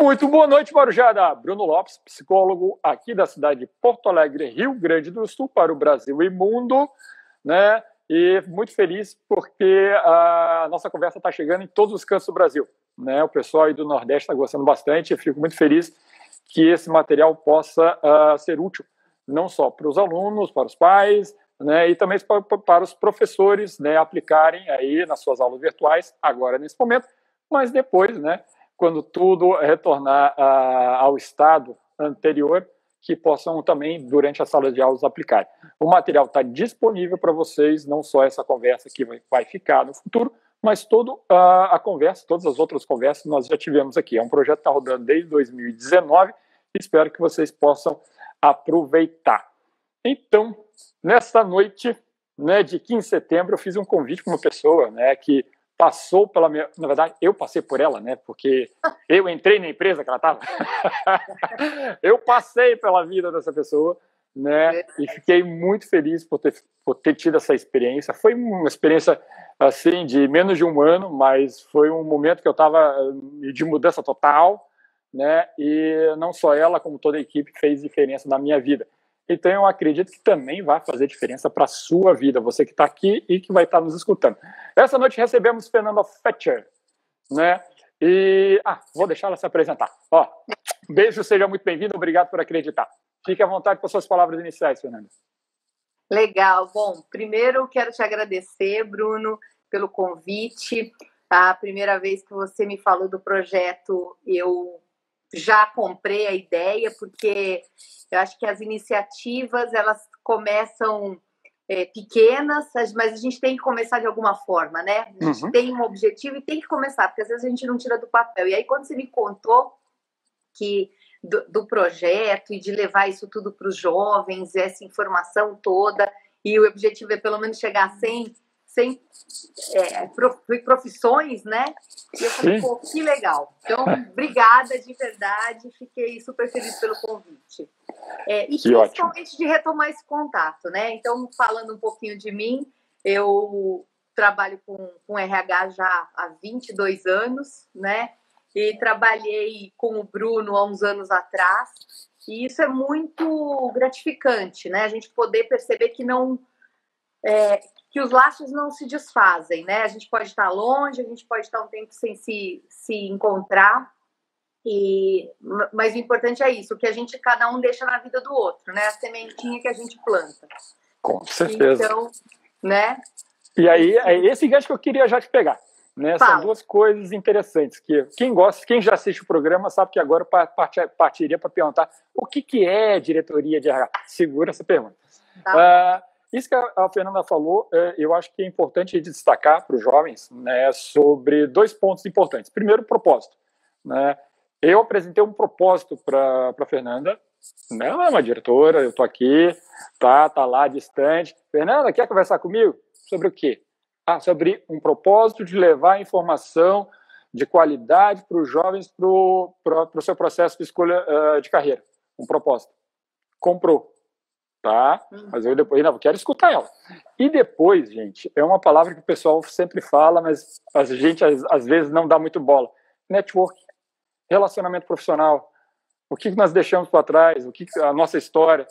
Muito boa noite, Marujada. Bruno Lopes, psicólogo aqui da cidade de Porto Alegre, Rio Grande do Sul, para o Brasil e mundo, né? E muito feliz porque a nossa conversa está chegando em todos os cantos do Brasil, né? O pessoal aí do Nordeste está gostando bastante. Eu fico muito feliz que esse material possa uh, ser útil não só para os alunos, para os pais, né, e também para, para os professores, né, aplicarem aí nas suas aulas virtuais agora nesse momento, mas depois, né, quando tudo retornar a, ao estado anterior, que possam também, durante a sala de aulas, aplicar. O material está disponível para vocês, não só essa conversa que vai, ficar no futuro, mas toda a, a, conversa, todas as outras conversas nós já tivemos aqui. É um projeto que está rodando desde 2019 e espero que vocês possam aproveitar. Então, nesta noite né, de 15 de setembro, eu fiz um convite para uma pessoa né, que passou pela minha. Na verdade, eu passei por ela, né? Porque eu entrei na empresa que ela estava. eu passei pela vida dessa pessoa, né? E fiquei muito feliz por ter, por ter tido essa experiência. Foi uma experiência, assim, de menos de um ano, mas foi um momento que eu estava eh, de mudança total, né? E não só ela, como toda a equipe fez diferença na minha vida. Então, eu acredito que também vai fazer diferença para a sua vida, você que está aqui e que vai estar tá nos escutando. Essa noite recebemos Fernanda Fetcher, né? E, ah, vou deixar ela se apresentar. Ó, beijo, seja muito bem-vindo, obrigado por acreditar. Fique à vontade com suas palavras iniciais, Fernanda. Legal. Bom, primeiro quero te agradecer, Bruno, pelo convite. A primeira vez que você me falou do projeto, eu já comprei a ideia, porque eu acho que as iniciativas elas começam é, pequenas, mas a gente tem que começar de alguma forma, né? A gente uhum. tem um objetivo e tem que começar, porque às vezes a gente não tira do papel. E aí, quando você me contou que do, do projeto e de levar isso tudo para os jovens, essa informação toda, e o objetivo é pelo menos chegar a 100 sem é, profissões, né? E eu falei, pô, que legal. Então, obrigada de verdade, fiquei super feliz pelo convite. É, e que principalmente ótimo. de retomar esse contato, né? Então, falando um pouquinho de mim, eu trabalho com, com RH já há 22 anos, né? E trabalhei com o Bruno há uns anos atrás. E isso é muito gratificante, né? A gente poder perceber que não é, que os laços não se desfazem, né? A gente pode estar longe, a gente pode estar um tempo sem se, se encontrar, e, mas o importante é isso, o que a gente, cada um deixa na vida do outro, né? A sementinha que a gente planta. Com certeza. Então, né? E aí, é esse gancho que eu queria já te pegar. Né? São duas coisas interessantes que quem gosta, quem já assiste o programa sabe que agora partiria para perguntar o que, que é diretoria de RH. Segura essa pergunta. Tá. Uh, isso que a Fernanda falou, é, eu acho que é importante destacar para os jovens né, sobre dois pontos importantes. Primeiro, propósito. Né? Eu apresentei um propósito para a Fernanda, né? ela é uma diretora, eu estou aqui, tá, tá lá distante. Fernanda, quer conversar comigo? Sobre o quê? Ah, sobre um propósito de levar informação de qualidade para os jovens para o seu processo de escolha uh, de carreira. Um propósito. Comprou tá? Uhum. Mas eu depois ainda quero escutar ela. E depois, gente, é uma palavra que o pessoal sempre fala, mas a gente às, às vezes não dá muito bola. Network, relacionamento profissional, o que nós deixamos para trás, o que a nossa história.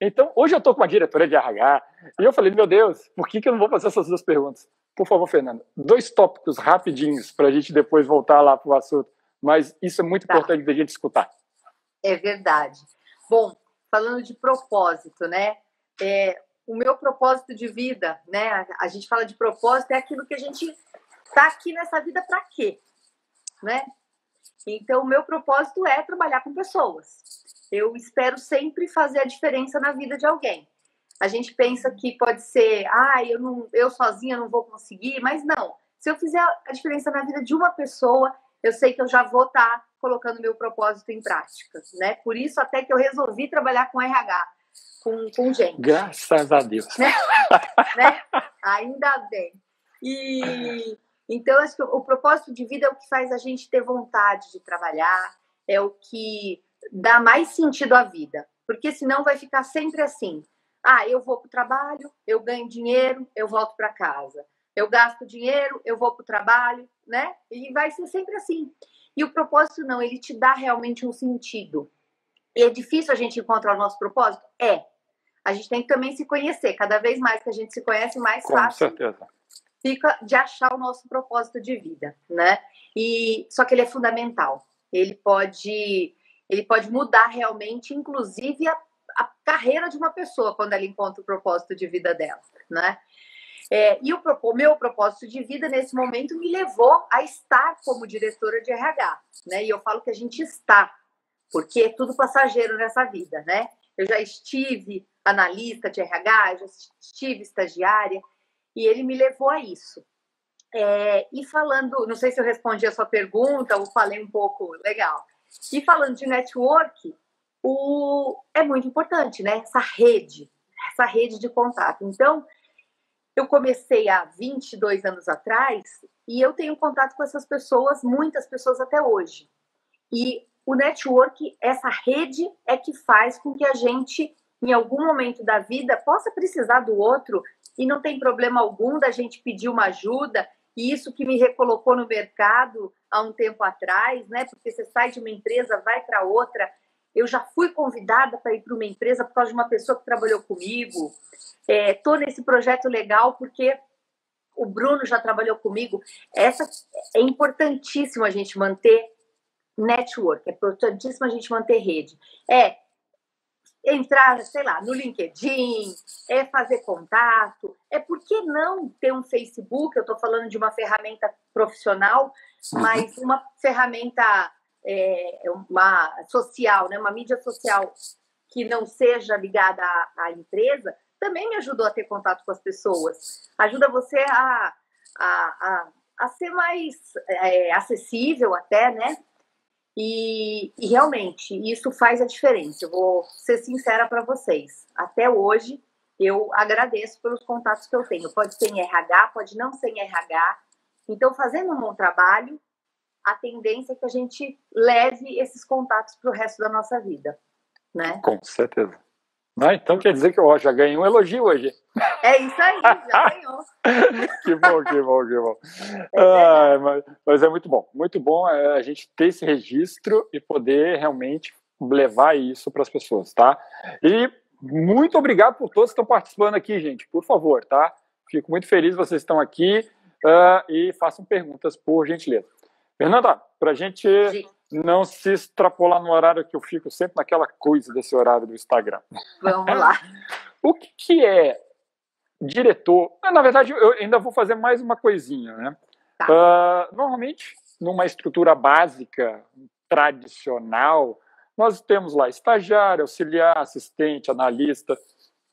Então, hoje eu estou com uma diretora de RH e eu falei, meu Deus, por que, que eu não vou fazer essas duas perguntas? Por favor, Fernanda, dois tópicos rapidinhos para a gente depois voltar lá para o assunto. Mas isso é muito tá. importante da gente escutar. É verdade. Bom, falando de propósito, né? É, o meu propósito de vida, né? A, a, gente fala de propósito, é aquilo que a gente está aqui nessa vida para quê, né? Então, o meu propósito é trabalhar com pessoas. Eu espero sempre fazer a diferença na vida de alguém. A gente pensa que pode ser, ah, eu, não, eu sozinha não vou conseguir, mas não. Se eu fizer a diferença na vida de uma pessoa, eu sei que eu já vou estar tá colocando meu propósito em prática, né? Por isso até que eu resolvi trabalhar com RH, com, com gente. Graças a Deus. Né? né? Ainda bem. E então acho que o propósito de vida é o que faz a gente ter vontade de trabalhar, é o que dá mais sentido à vida, porque senão vai ficar sempre assim. Ah, eu vou para o trabalho, eu ganho dinheiro, eu volto para casa. Eu gasto dinheiro, eu vou para o trabalho, né? E vai ser sempre assim. E o propósito não, ele te dá realmente um sentido. E é difícil a gente encontrar o nosso propósito? É. A gente tem que também se conhecer. Cada vez mais que a gente se conhece, mais Com fácil certeza. fica de achar o nosso propósito de vida, né? E só que ele é fundamental. Ele pode ele pode mudar realmente, inclusive a, a carreira de uma pessoa quando ela encontra o propósito de vida dela, né? É, e o, o, meu propósito de vida nesse momento me levou a estar como diretora de RH, né? E eu falo que a gente está, porque é tudo passageiro nessa vida, né? Eu já estive analista de RH, já estive estagiária, e ele me levou a isso. É, e falando, não sei se eu respondi a sua pergunta ou falei um pouco, legal. E falando de network, o, é muito importante, né? Essa rede, essa rede de contato. Então, eu comecei há 22 anos atrás e eu tenho contato com essas pessoas, muitas pessoas até hoje. E o network, essa rede, é que faz com que a gente, em algum momento da vida, possa precisar do outro e não tem problema algum da gente pedir uma ajuda e isso que me recolocou no mercado há um tempo atrás, né? Porque você sai de uma empresa, vai para outra. Eu já fui convidada para ir para uma empresa por causa de uma pessoa que trabalhou comigo. Estou é, nesse projeto legal porque o Bruno já trabalhou comigo. Essa é importantíssimo a gente manter network, é importantíssimo a gente manter rede. É entrar, sei lá, no LinkedIn, é fazer contato, é por que não ter um Facebook? Eu estou falando de uma ferramenta profissional, mas uma ferramenta é, uma social, né, uma mídia social que não seja ligada à, à, empresa, também me ajudou a ter contato com as pessoas. Ajuda você a, a, a, a ser mais é, acessível até, né? E, e, realmente, isso faz a diferença. Eu vou ser sincera para vocês. Até hoje, eu agradeço pelos contatos que eu tenho. Pode ser em RH, pode não ser em RH. Então, fazendo um bom trabalho, a tendência é que a gente leve esses contatos para o resto da nossa vida. Né? Com certeza. Ah, então quer dizer que eu já ganhei um elogio hoje. É isso aí, já ganhou. que bom, que bom, que bom. É ah, mas, mas, é muito bom, muito bom é, a gente ter esse registro e poder realmente levar isso para as pessoas, tá? E muito obrigado por todos que estão participando aqui, gente. Por favor, tá? Fico muito feliz que vocês estão aqui uh, e façam perguntas, por gentileza. Fernanda, para a gente Sim não se extrapolar no horário que eu fico sempre naquela coisa desse horário do Instagram. Vamos lá. o que, é diretor? Na verdade, eu ainda vou fazer mais uma coisinha, né? Tá. Uh, normalmente, numa estrutura básica, tradicional, nós temos lá estagiário, auxiliar, assistente, analista.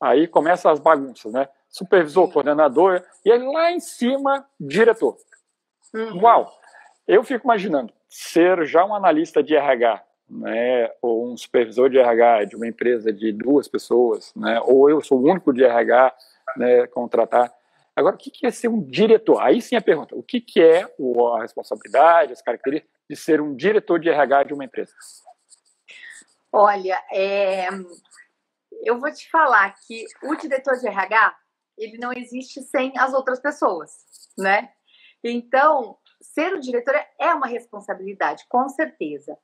Aí começam as bagunças, né? Supervisor, Sim. coordenador, e aí lá em cima, diretor. Uhum. Uau! Eu fico imaginando, ser já um analista de RH, né, ou um supervisor de RH de uma empresa de duas pessoas, né, ou eu sou o único de RH, né, contratar. Agora, o que é ser um diretor? Aí sim a pergunta, o que é a responsabilidade, as características de ser um diretor de RH de uma empresa? Olha, é, eu vou te falar que o diretor de RH, ele não existe sem as outras pessoas, né? Então, ser o diretor é uma responsabilidade, com certeza.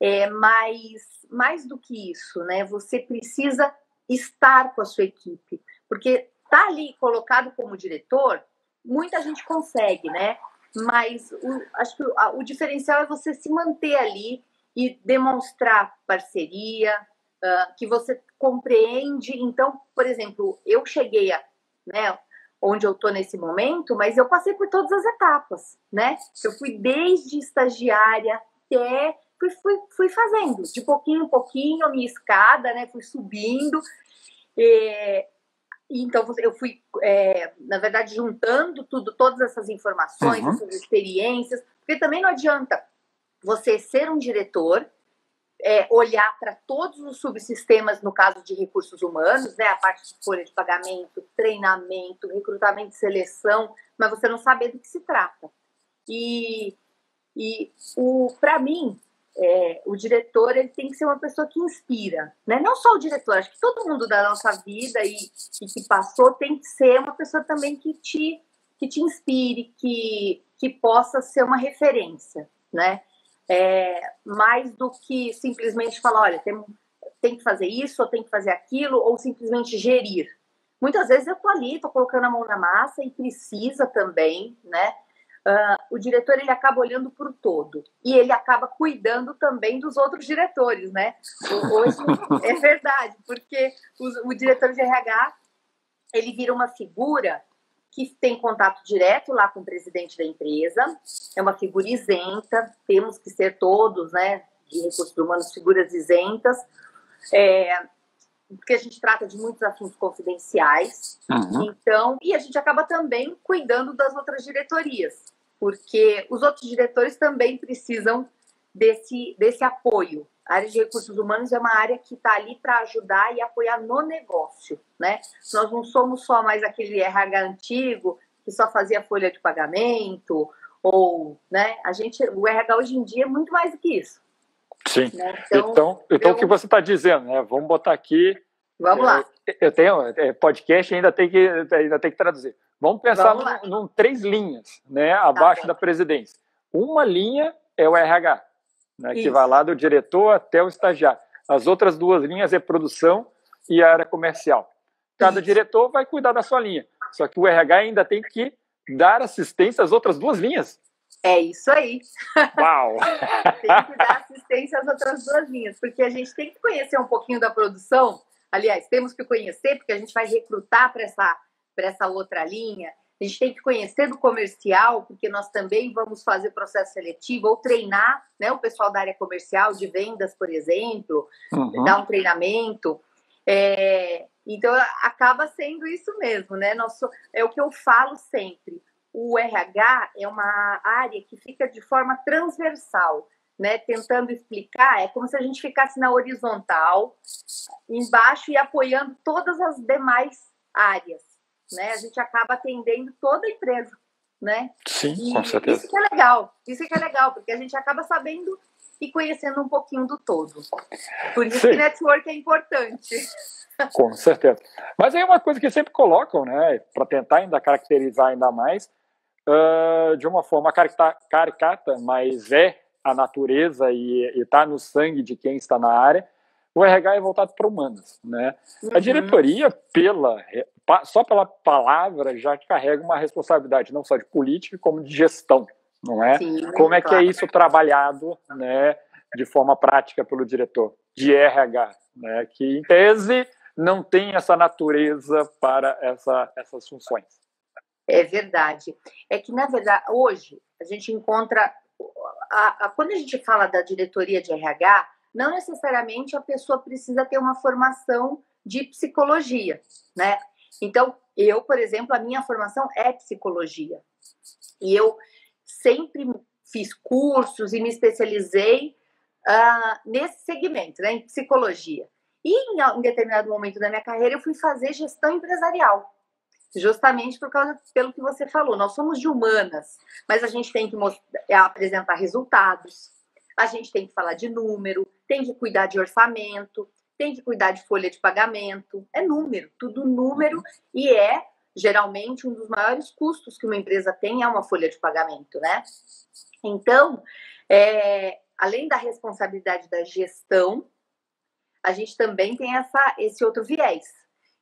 É, mas mais do que isso, né? Você precisa estar com a sua equipe, porque tá ali colocado como diretor, muita gente consegue, né? Mas o, acho que o, o diferencial é você se manter ali e demonstrar parceria, uh, que você compreende. Então, por exemplo, eu cheguei a, né? Onde eu estou nesse momento, mas eu passei por todas as etapas, né? Eu fui desde estagiária até fui, fui, fui fazendo de pouquinho em pouquinho a minha escada, né? Fui subindo. E, então eu fui, é, na verdade, juntando tudo, todas essas informações, uhum. essas experiências, porque também não adianta você ser um diretor é, olhar para todos os subsistemas, no caso de recursos humanos, né, a parte de folha de pagamento, treinamento, recrutamento e seleção, mas você não saber do que se trata. E, e para mim, é, o diretor ele tem que ser uma pessoa que inspira, né? Não só o diretor, acho que todo mundo da nossa vida e, e que passou tem que ser uma pessoa também que te que te inspire, que que possa ser uma referência, né? É, mais do que simplesmente falar, olha, tem, tem que fazer isso, ou tem que fazer aquilo, ou simplesmente gerir. Muitas vezes eu tô ali, tô colocando a mão na massa e precisa também, né? Uh, o diretor ele acaba olhando para o todo e ele acaba cuidando também dos outros diretores, né? Hoje é verdade, porque o, o diretor de RH ele vira uma figura que tem contato direto lá com o presidente da empresa, é uma figura isenta, temos que ser todos, né, de recursos humanos, figuras isentas, é, porque a gente trata de muitos assuntos confidenciais, uhum. então, e a gente acaba também cuidando das outras diretorias, porque os outros diretores também precisam desse, desse apoio. A área de recursos humanos é uma área que está ali para ajudar e apoiar no negócio, né? Nós não somos só mais aquele RH antigo que só fazia folha de pagamento ou, né? A gente, o RH hoje em dia é muito mais do que isso. Sim. Né? Então, então, então eu... o que você está dizendo, né? Vamos botar aqui. Vamos é, lá. Eu tenho é, podcast ainda tem que ainda tem que traduzir. Vamos pensar Vamos num, num, três linhas, né? Tá abaixo tá da presidência. Uma linha é o RH né, que vai lá do diretor até o estagiário. As outras duas linhas é produção e a área comercial. Cada Isso. diretor vai cuidar da sua linha. Só que o RH ainda tem que dar assistência às outras duas linhas. É isso aí. Uau! tem que dar assistência às outras duas linhas, porque a gente tem que conhecer um pouquinho da produção. Aliás, temos que conhecer, porque a gente vai recrutar para essa, essa outra linha. A gente tem que conhecer do comercial, porque nós também vamos fazer processo seletivo ou treinar né, o pessoal da área comercial, de vendas, por exemplo, uhum. dar um treinamento. É, então, acaba sendo isso mesmo, né? Nosso, é o que eu falo sempre. O RH é uma área que fica de forma transversal, né? Tentando explicar, é como se a gente ficasse na horizontal, embaixo e apoiando todas as demais áreas né? A gente acaba atendendo toda a empresa, né? Sim, e com certeza. Isso que é legal, isso que é legal, porque a gente acaba sabendo e conhecendo um pouquinho do todo. Por isso Sim. que network é importante. Com certeza. Mas aí uma coisa que sempre colocam, né, para tentar ainda caracterizar ainda mais, uh, de uma forma caricata, mas é a natureza e está no sangue de quem está na área, o RH é voltado para humanos, né? Uhum. A diretoria, pela só pela palavra já carrega uma responsabilidade não só de política como de gestão, não é? Sim, como é claro. que é isso trabalhado, né, de forma prática pelo diretor de RH, né, que em tese não tem essa natureza para essa, essas funções. É verdade. É que na verdade hoje a gente encontra a, a, quando a gente fala da diretoria de RH, não necessariamente a pessoa precisa ter uma formação de psicologia, né? Então, eu, por exemplo, a minha formação é psicologia. E eu sempre fiz cursos e me especializei uh, nesse segmento, né, em psicologia. E em, em determinado momento da minha carreira eu fui fazer gestão empresarial justamente por causa pelo que você falou. Nós somos de humanas, mas a gente tem que é, apresentar resultados, a gente tem que falar de número, tem que cuidar de orçamento, tem que cuidar de folha de pagamento, é número, tudo número, e é geralmente um dos maiores custos que uma empresa tem é uma folha de pagamento, né? Então, é, além da responsabilidade da gestão, a gente também tem essa, esse outro viés.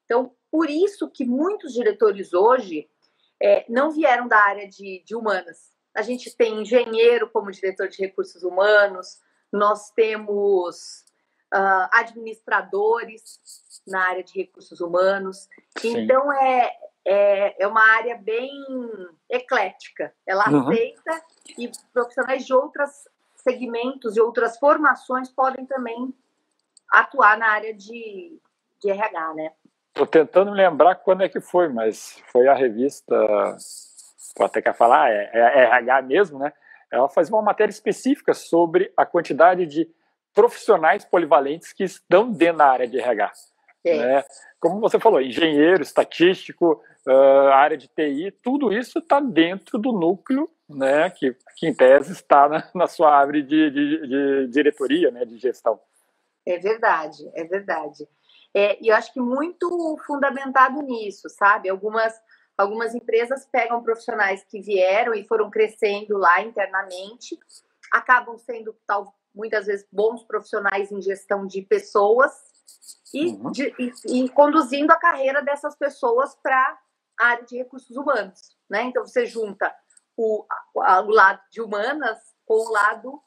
Então, por isso que muitos diretores hoje é, não vieram da área de, de humanas. A gente tem engenheiro como diretor de recursos humanos, nós temos uh, administradores na área de recursos humanos. Sim. Então, é, é, é uma área bem eclética. Ela uhum. aceita e profissionais de outros segmentos e outras formações podem também atuar na área de, de RH, né? Estou tentando lembrar quando é que foi, mas foi a revista, vou até quer falar, é, é RH mesmo, né? Ela fazia uma matéria específica sobre a quantidade de profissionais polivalentes que estão dentro da área de RH. É. Né? Como você falou, engenheiro, estatístico, uh, área de TI, tudo isso está dentro do núcleo, né, que, que em tese está na, na sua árvore de, de, de, diretoria, né, de gestão. É verdade, é verdade. É, e eu acho que muito fundamentado nisso, sabe? Algumas, algumas empresas pegam profissionais que vieram e foram crescendo lá internamente acabam sendo tal, muitas vezes bons profissionais em gestão de pessoas e, uhum. de, e, e conduzindo a carreira dessas pessoas para a área de recursos humanos. Né? Então, você junta o, o lado de humanas com o lado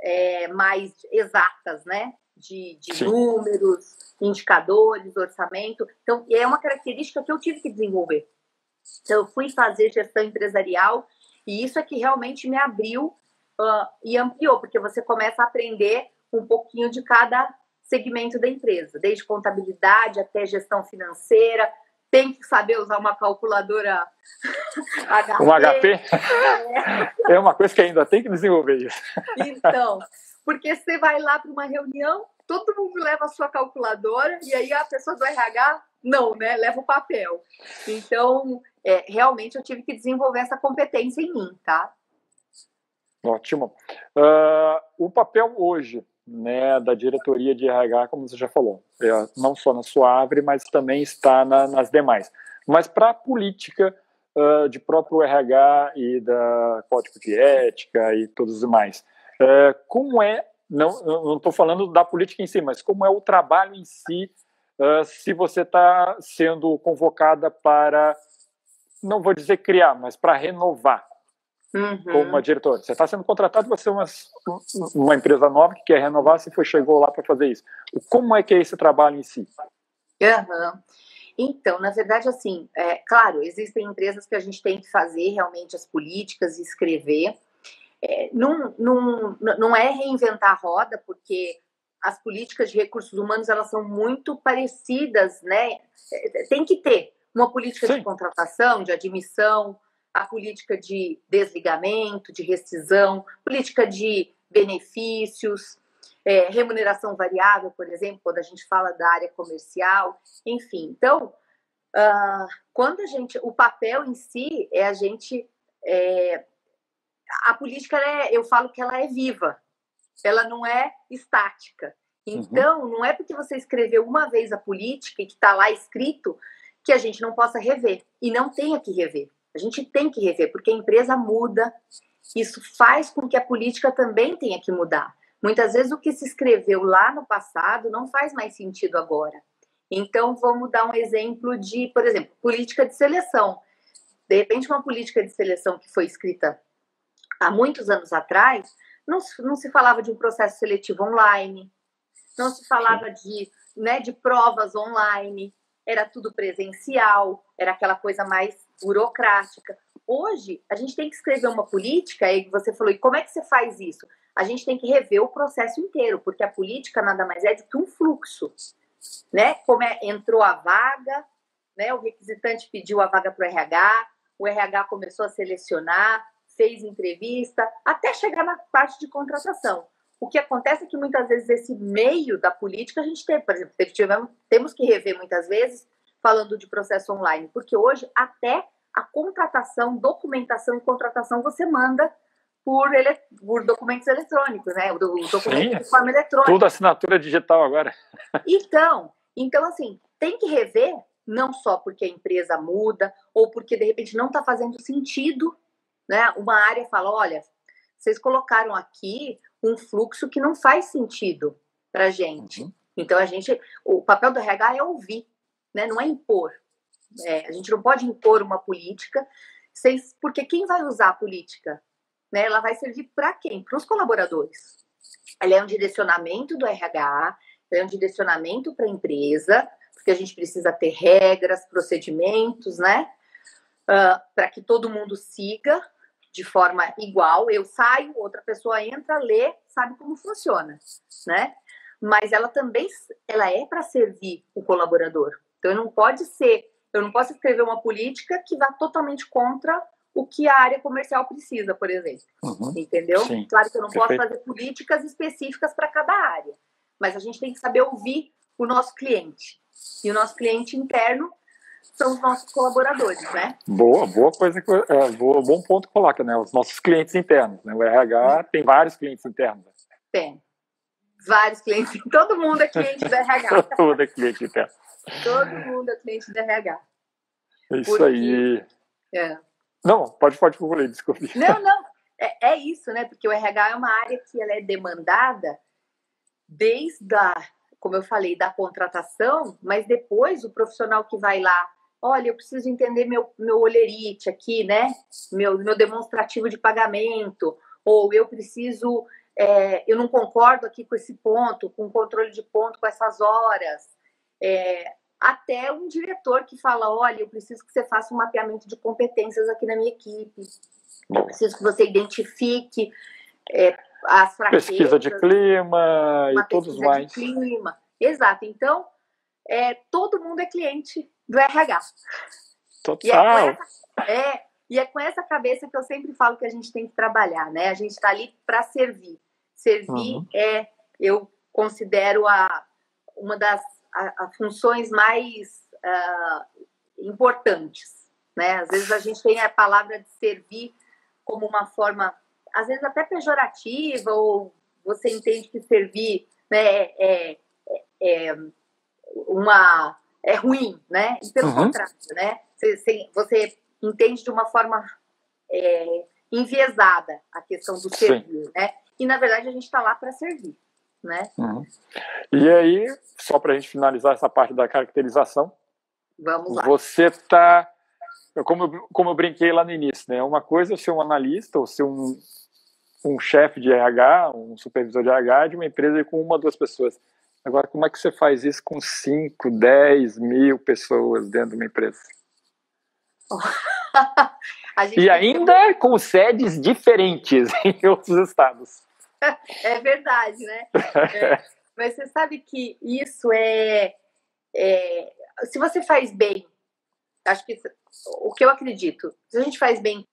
é, mais exatas, né? De, de números, indicadores, orçamento. Então, é uma característica que eu tive que desenvolver. Eu fui fazer gestão empresarial e isso é que realmente me abriu uh, e ampliou, porque você começa a aprender um pouquinho de cada segmento da empresa, desde contabilidade até gestão financeira, tem que saber usar uma calculadora HP. Um HP? É. é uma coisa que ainda tem que desenvolver isso. Então, porque você vai lá para uma reunião, todo mundo leva a sua calculadora e aí a pessoa do RH não, né? Leva o papel. Então, é, realmente eu tive que desenvolver essa competência em mim, tá? Ótimo. Uh, o papel hoje né, da diretoria de RH, como você já falou, é, não só na Suavre, mas também está na, nas demais. Mas para a política uh, de próprio RH e da Código de Ética e todos os demais, uh, como é, não estou falando da política em si, mas como é o trabalho em si, uh, se você está sendo convocada para, não vou dizer criar, mas para renovar uhum. como uma diretora. Você está sendo contratado para ser uma, uma empresa nova que quer renovar, se foi, chegou lá para fazer isso. Como é que é esse trabalho em si? Uhum. Então, na verdade, assim, é, claro, existem empresas que a gente tem que fazer realmente as políticas e escrever. É, não, não, não é reinventar a roda, porque as políticas de recursos humanos elas são muito parecidas, né? É, tem que ter uma política Sim. de contratação, de admissão, a política de desligamento, de rescisão, política de benefícios, é, remuneração variável, por exemplo, quando a gente fala da área comercial, enfim. Então, uh, quando a gente, o papel em si é a gente, é, a política, é, eu falo que ela é viva, ela não é estática. Uhum. Então, uhum. não é porque você escreveu uma vez a política e que está lá escrito que a gente não possa rever e não tenha que rever. A gente tem que rever, porque a empresa muda, isso faz com que a política também tenha que mudar. Muitas vezes o que se escreveu lá no passado não faz mais sentido agora. Então, vamos dar um exemplo de, por exemplo, política de seleção. De repente, uma política de seleção que foi escrita há muitos anos atrás, não, não se falava de um processo seletivo online, não se falava de, né, de provas online, era tudo presencial, era aquela coisa mais burocrática. Hoje, a gente tem que escrever uma política, e você falou, e como é que você faz isso? A gente tem que rever o processo inteiro, porque a política nada mais é do que um fluxo, né? Como é, entrou a vaga, né? O requisitante pediu a vaga para o RH, o RH começou a selecionar, fez entrevista, até chegar na parte de contratação. O que acontece é que muitas vezes esse meio da política a gente tem, por exemplo, tivemos, temos que rever muitas vezes falando de processo online, porque hoje até a contratação, documentação e contratação você manda por, ele, por documentos eletrônicos, né? O, documento Sim, de forma eletrônica. Tudo assinatura digital agora. Então, então assim, tem que rever não só porque a empresa muda ou porque de repente não está fazendo sentido, né? Uma área fala, olha, vocês colocaram aqui um fluxo que não faz sentido para gente. Uhum. Então a gente, o papel do RH é ouvir, né? Não é impor. É, a gente não pode impor uma política, sem, porque quem vai usar a política, né? Ela vai servir para quem? Para os colaboradores. Ela é um direcionamento do RH, é um direcionamento para a empresa, porque a gente precisa ter regras, procedimentos, né? Uh, para que todo mundo siga de forma igual. Eu saio, outra pessoa entra, lê, sabe como funciona, né? Mas ela também ela é para servir o colaborador. Então não pode ser, eu não posso escrever uma política que vá totalmente contra o que a área comercial precisa, por exemplo. Uhum, Entendeu? Sim, claro que eu não perfeito. posso fazer políticas específicas para cada área, mas a gente tem que saber ouvir o nosso cliente. E o nosso cliente interno são os nossos colaboradores, né? Boa, boa coisa, é, boa, bom ponto que coloca, né? Os nossos clientes internos, né? O RH tem vários clientes internos. Tem. Vários clientes, todo mundo é cliente do RH. todo mundo é cliente interno. Todo mundo é cliente do RH. É isso Porque... aí. É. Não, pode, pode concluir, desculpe. Não, não. é, é isso, né? Porque o RH é uma área que ela é demandada desde a, como eu falei, da contratação, mas depois o profissional que vai lá, olha, eu preciso entender meu, meu olerite aqui, né? Meu, meu demonstrativo de pagamento, ou eu preciso, é, eu não concordo aqui com esse ponto, com o controle de ponto, com essas horas. É, até um diretor que fala, olha, eu preciso que você faça um mapeamento de competências aqui na minha equipe. Eu preciso que você identifique é, as fraquezas. Pesquisa de clima e todos mais. De clima. Exato. Então, é, todo mundo é cliente do RH. Total. E é, é, e é com essa cabeça que eu sempre falo que a gente tem que trabalhar, né? A gente está ali para servir. Servir uhum. é, eu considero a, uma das a, a funções mais uh, importantes, né? Às vezes a gente tem a palavra de servir como uma forma, às vezes até pejorativa, ou você entende que servir né, é, é, é uma é ruim, né? E pelo uhum. contrário, né? Você, você, entende de uma forma é, enviesada a questão do servir, Sim. né? E na verdade a gente está lá para servir, né? Uhum. E aí, só para a gente finalizar essa parte da caracterização, Vamos lá. Você está como eu, como eu brinquei lá no início, né? Uma coisa é ser um analista ou ser um, um chefe de RH, um supervisor de RH de uma empresa com uma, duas pessoas. Agora, como é que você faz isso com 5, 10 mil pessoas dentro de uma empresa? e ainda com sedes diferentes em outros estados. É verdade, né? É, mas você sabe que isso é, é. Se você faz bem, acho que o que eu acredito, se a gente faz bem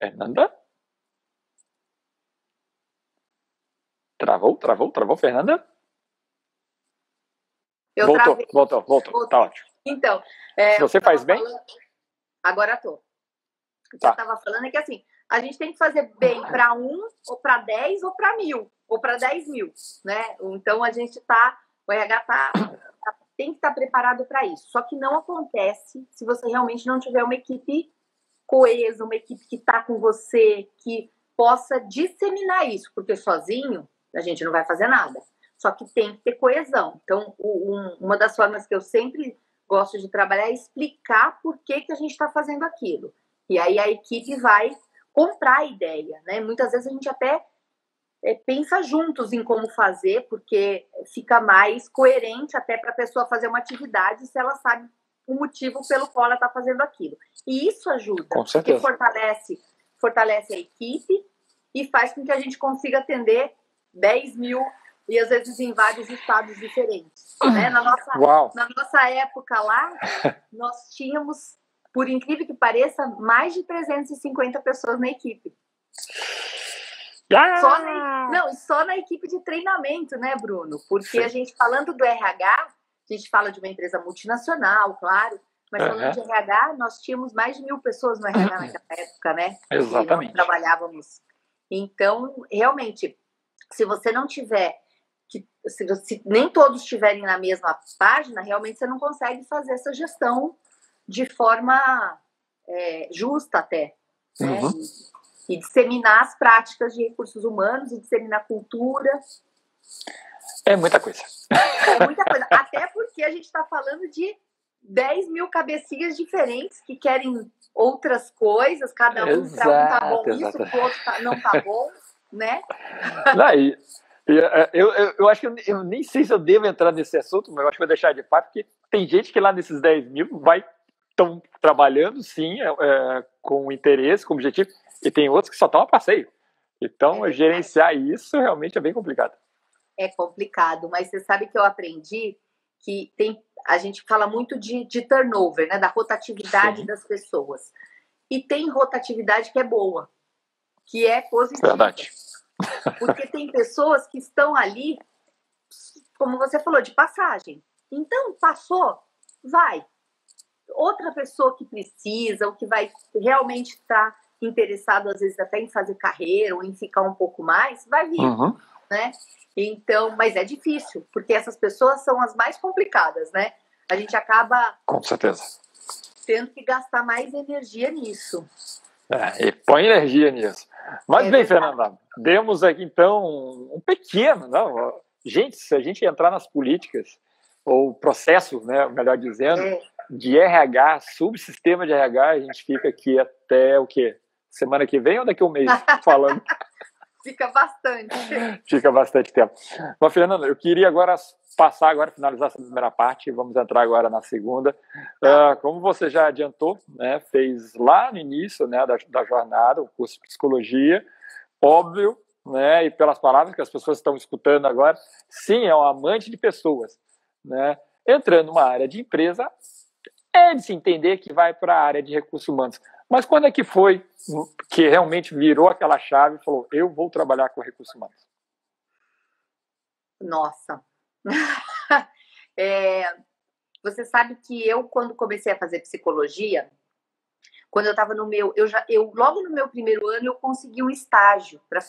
Fernanda? Travou, travou, travou, Fernanda? Eu voltou, travei. voltou, voltou, voltou, tá ótimo. Então, é, Se você faz bem? Falando... Agora tô. O que tá. eu estava falando é que assim, a gente tem que fazer bem para um, ou para dez, ou para mil, ou para dez mil, né? Então a gente tá, o RH tá, tá tem que estar tá preparado para isso. Só que não acontece se você realmente não tiver uma equipe coesa, uma equipe que está com você, que possa disseminar isso, porque sozinho a gente não vai fazer nada. Só que tem que ter coesão. Então, um, uma das formas que eu sempre gosto de trabalhar é explicar por que, que a gente está fazendo aquilo. E aí a equipe vai comprar a ideia, né? Muitas vezes a gente até é, pensa juntos em como fazer, porque fica mais coerente até para a pessoa fazer uma atividade se ela sabe o motivo pelo qual ela está fazendo aquilo. E isso ajuda, porque fortalece, fortalece a equipe e faz com que a gente consiga atender 10 mil e às vezes em vários estados diferentes. Né? Na, nossa, na nossa época lá, nós tínhamos por incrível que pareça, mais de 350 pessoas na equipe. Ah! Só na, não, só na equipe de treinamento, né, Bruno? Porque Sim. a gente falando do RH, a gente fala de uma empresa multinacional, claro, mas falando uhum. de RH, nós tínhamos mais de mil pessoas no RH naquela época, né? Exatamente. trabalhávamos. Então, realmente, se você não tiver, que, se, se nem todos estiverem na mesma página, realmente você não consegue fazer essa gestão de forma é, justa até. Né? Uhum. E, e, disseminar as práticas de recursos humanos e disseminar cultura. É muita coisa. É muita coisa. até porque a gente está falando de 10 mil cabecinhas diferentes que querem outras coisas, cada um para um tá bom isso, para o outro tá, não tá bom, né? Não, e, é, eu, eu, eu, acho que eu, eu, nem sei se eu devo entrar nesse assunto, mas eu acho que vou deixar de parte, porque tem gente que lá nesses 10 mil vai estão trabalhando, sim, é, é, com interesse, com objetivo, e tem outros que só estão a passeio. Então, é gerenciar isso realmente é bem complicado. É complicado, mas você sabe que eu aprendi que tem, a gente fala muito de, de turnover, né, da rotatividade sim. das pessoas. E tem rotatividade que é boa, que é positiva. Verdade. Porque tem pessoas que estão ali, como você falou, de passagem. Então, passou, vai outra pessoa que precisa, ou que vai realmente estar interessado, às vezes, até em fazer carreira ou em ficar um pouco mais, vai vir. Uhum. Né? Então, mas é difícil, porque essas pessoas são as mais complicadas, né? A gente acaba. Com certeza. Tendo que gastar mais energia nisso. É, e põe energia nisso. Mas é bem, verdade. Fernanda, demos aqui então um pequeno, não? Gente, se a gente entrar nas políticas, ou processos, né, melhor dizendo, é. de RH, subsistema de RH, a gente fica aqui até o quê? Semana que vem ou daqui a um mês falando? Fica bastante. Fica bastante tempo. Mas, Fernanda, eu queria agora passar, agora finalizar essa primeira parte, vamos entrar agora na segunda. Uh, como você já adiantou, né, fez lá no início né, da, da jornada, o curso de psicologia, óbvio, né, e pelas palavras que as pessoas estão escutando agora, sim, é um amante de pessoas. Né? Entrando numa área de empresa, é de se entender que vai para a área de recursos humanos. Mas quando é que foi que realmente virou aquela chave e falou: eu vou trabalhar com recursos humanos? Nossa. é, você sabe que eu, quando comecei a fazer psicologia, quando eu estava no meu, eu já, eu logo no meu primeiro ano eu consegui um estágio para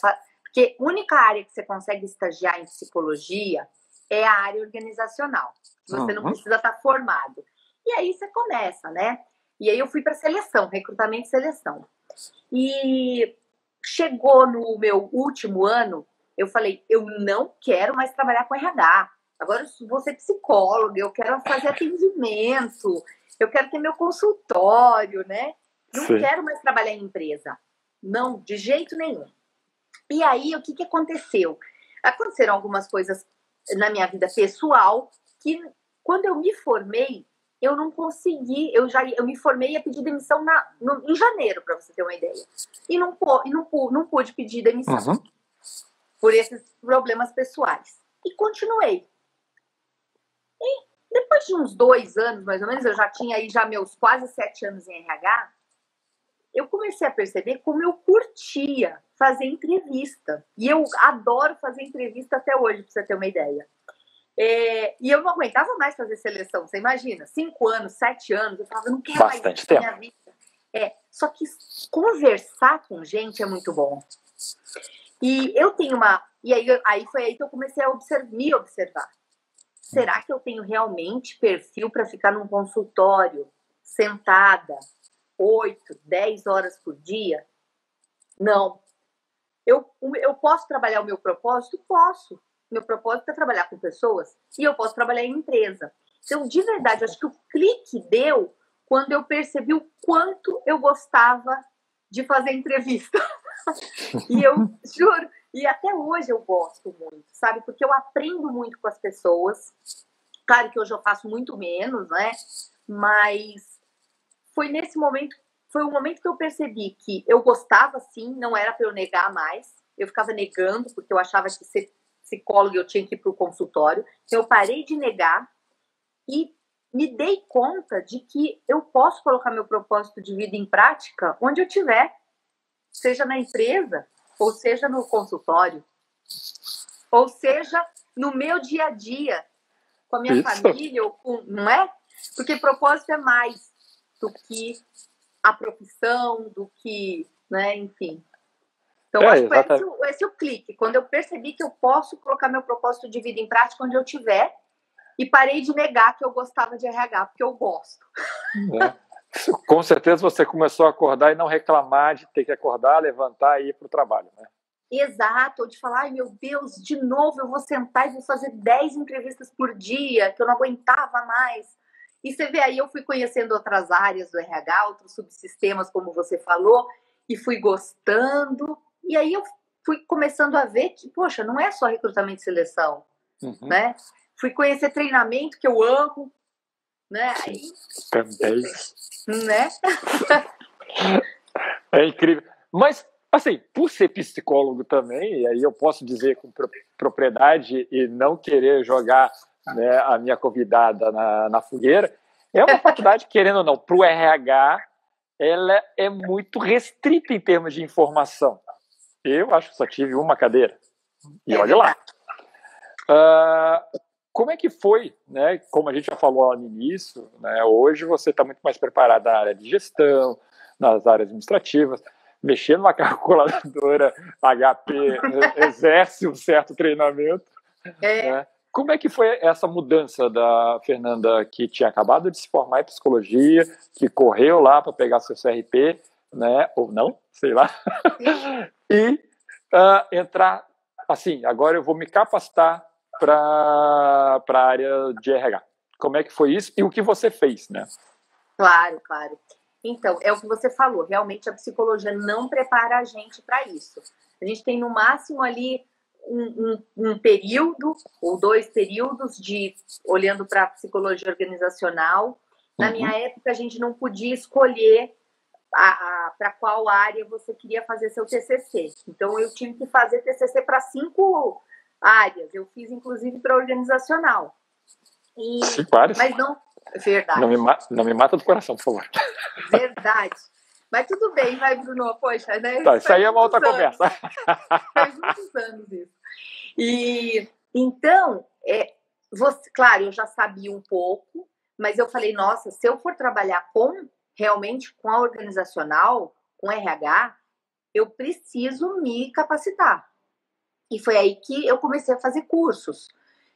porque a única área que você consegue estagiar em psicologia é a área organizacional. Você uhum. não precisa estar tá formado. E aí você começa, né? E aí eu fui para seleção, recrutamento e seleção. E chegou no meu último ano, eu falei, eu não quero mais trabalhar com RH. Agora eu vou ser psicóloga, eu quero fazer atendimento, eu quero ter meu consultório, né? Não Sim. quero mais trabalhar em empresa. Não, de jeito nenhum. E aí, o que, que aconteceu? Aconteceram algumas coisas na minha vida pessoal que, quando eu me formei, eu não consegui, eu já eu me formei a pedir demissão na, no, em janeiro, para você ter uma ideia. E não, e não, não pude pedir demissão uhum. por esses problemas pessoais. E continuei. E depois de uns dois anos, mais ou menos, eu já tinha aí já meus quase sete anos em RH, eu comecei a perceber como eu curtia fazer entrevista. E eu adoro fazer entrevista até hoje, para você ter uma ideia. É, e eu não aguentava mais fazer seleção. Você imagina, cinco anos, sete anos, eu falava, não quero Bastante mais tempo. minha vida. É, só que conversar com gente é muito bom. E eu tenho uma. E aí, aí foi aí que eu comecei a observar, me observar. Será que eu tenho realmente perfil para ficar num consultório, sentada, oito, dez horas por dia? Não. Eu, eu posso trabalhar o meu propósito? Posso meu propósito é trabalhar com pessoas e eu posso trabalhar em empresa. Então, de verdade, acho que o clique deu quando eu percebi o quanto eu gostava de fazer entrevista. e eu juro, e até hoje eu gosto muito, sabe? Porque eu aprendo muito com as pessoas. Claro que hoje eu faço muito menos, né? Mas foi nesse momento, foi o momento que eu percebi que eu gostava sim, não era para eu negar mais. Eu ficava negando porque eu achava que ser psicóloga, eu tinha que ir para o consultório. Então, eu parei de negar e me dei conta de que eu posso colocar meu propósito de vida em prática onde eu estiver, seja na empresa, ou seja no consultório, ou seja no meu dia a dia, com a minha Isso. família, ou com, não é? Porque propósito é mais do que a profissão, do que, né, enfim. Então, é, acho que esse, esse é o clique. Quando eu percebi que eu posso colocar meu propósito de vida em prática onde eu estiver, e parei de negar que eu gostava de RH, porque eu gosto. É. Com certeza você começou a acordar e não reclamar de ter que acordar, levantar e ir para o trabalho, né? Exato, ou de falar, ai meu Deus, de novo eu vou sentar e vou fazer 10 entrevistas por dia, que eu não aguentava mais. E você vê aí, eu fui conhecendo outras áreas do RH, outros subsistemas, como você falou, e fui gostando, e aí eu fui começando a ver que, poxa, não é só recrutamento e seleção, uhum. né? Fui conhecer treinamento, que eu amo, né? Aí, Também. Né? é incrível. Mas, assim, por ser psicólogo também, e aí eu posso dizer com propriedade e não querer jogar né, a minha convidada na, na fogueira, é uma faculdade, querendo ou não, para o RH, ela é muito restrita em termos de informação. Eu acho que só tive uma cadeira. E olha lá. Uh, como é que foi, né? Como a gente já falou no início, né? Hoje você está muito mais preparado na área de gestão, nas áreas administrativas. mexer numa calculadora HP exerce um certo treinamento. É. Né? Como é que foi essa mudança da Fernanda, que tinha acabado de se formar em psicologia, que correu lá para pegar seu CRP, né? ou não, sei lá, e uh, entrar assim, agora eu vou me capacitar para a área de RH. Como é que foi isso e o que você fez, né? Claro, claro. Então, é o que você falou, realmente a psicologia não prepara a gente para isso. A gente tem no máximo ali um, um, um período ou dois períodos de olhando para a psicologia organizacional. Na uhum. minha época, a gente não podia escolher para qual área você queria fazer seu TCC. Então, eu tive que fazer TCC para cinco áreas. Eu fiz, inclusive, para organizacional. E, cinco áreas? Mas não. Verdade. Não me, não me mata do coração, por favor. Verdade. Mas tudo bem, vai, Bruno. Poxa, né? Tá, isso aí é uma outra anos. conversa. Faz muitos anos isso. E então, é, você, claro, eu já sabia um pouco, mas eu falei, nossa, se eu for trabalhar com realmente com a organizacional, com RH, eu preciso me capacitar. E foi aí que eu comecei a fazer cursos.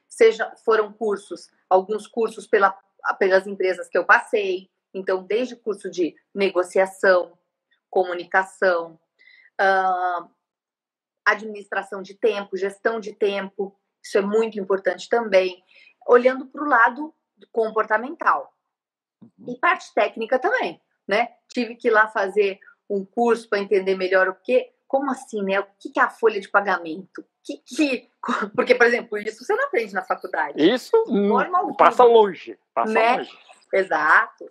Seja, foram cursos, alguns cursos pela, pelas empresas que eu passei. Então, desde curso de negociação, comunicação, uh, administração de tempo, gestão de tempo, isso é muito importante também. Olhando para o lado comportamental. E parte técnica também, né? Tive que ir lá fazer um curso para entender melhor o que, como assim, né? O que é a folha de pagamento? Que, que... Porque, por exemplo, isso você não aprende na faculdade. Isso hum, passa longe. Passa né? longe. Exato.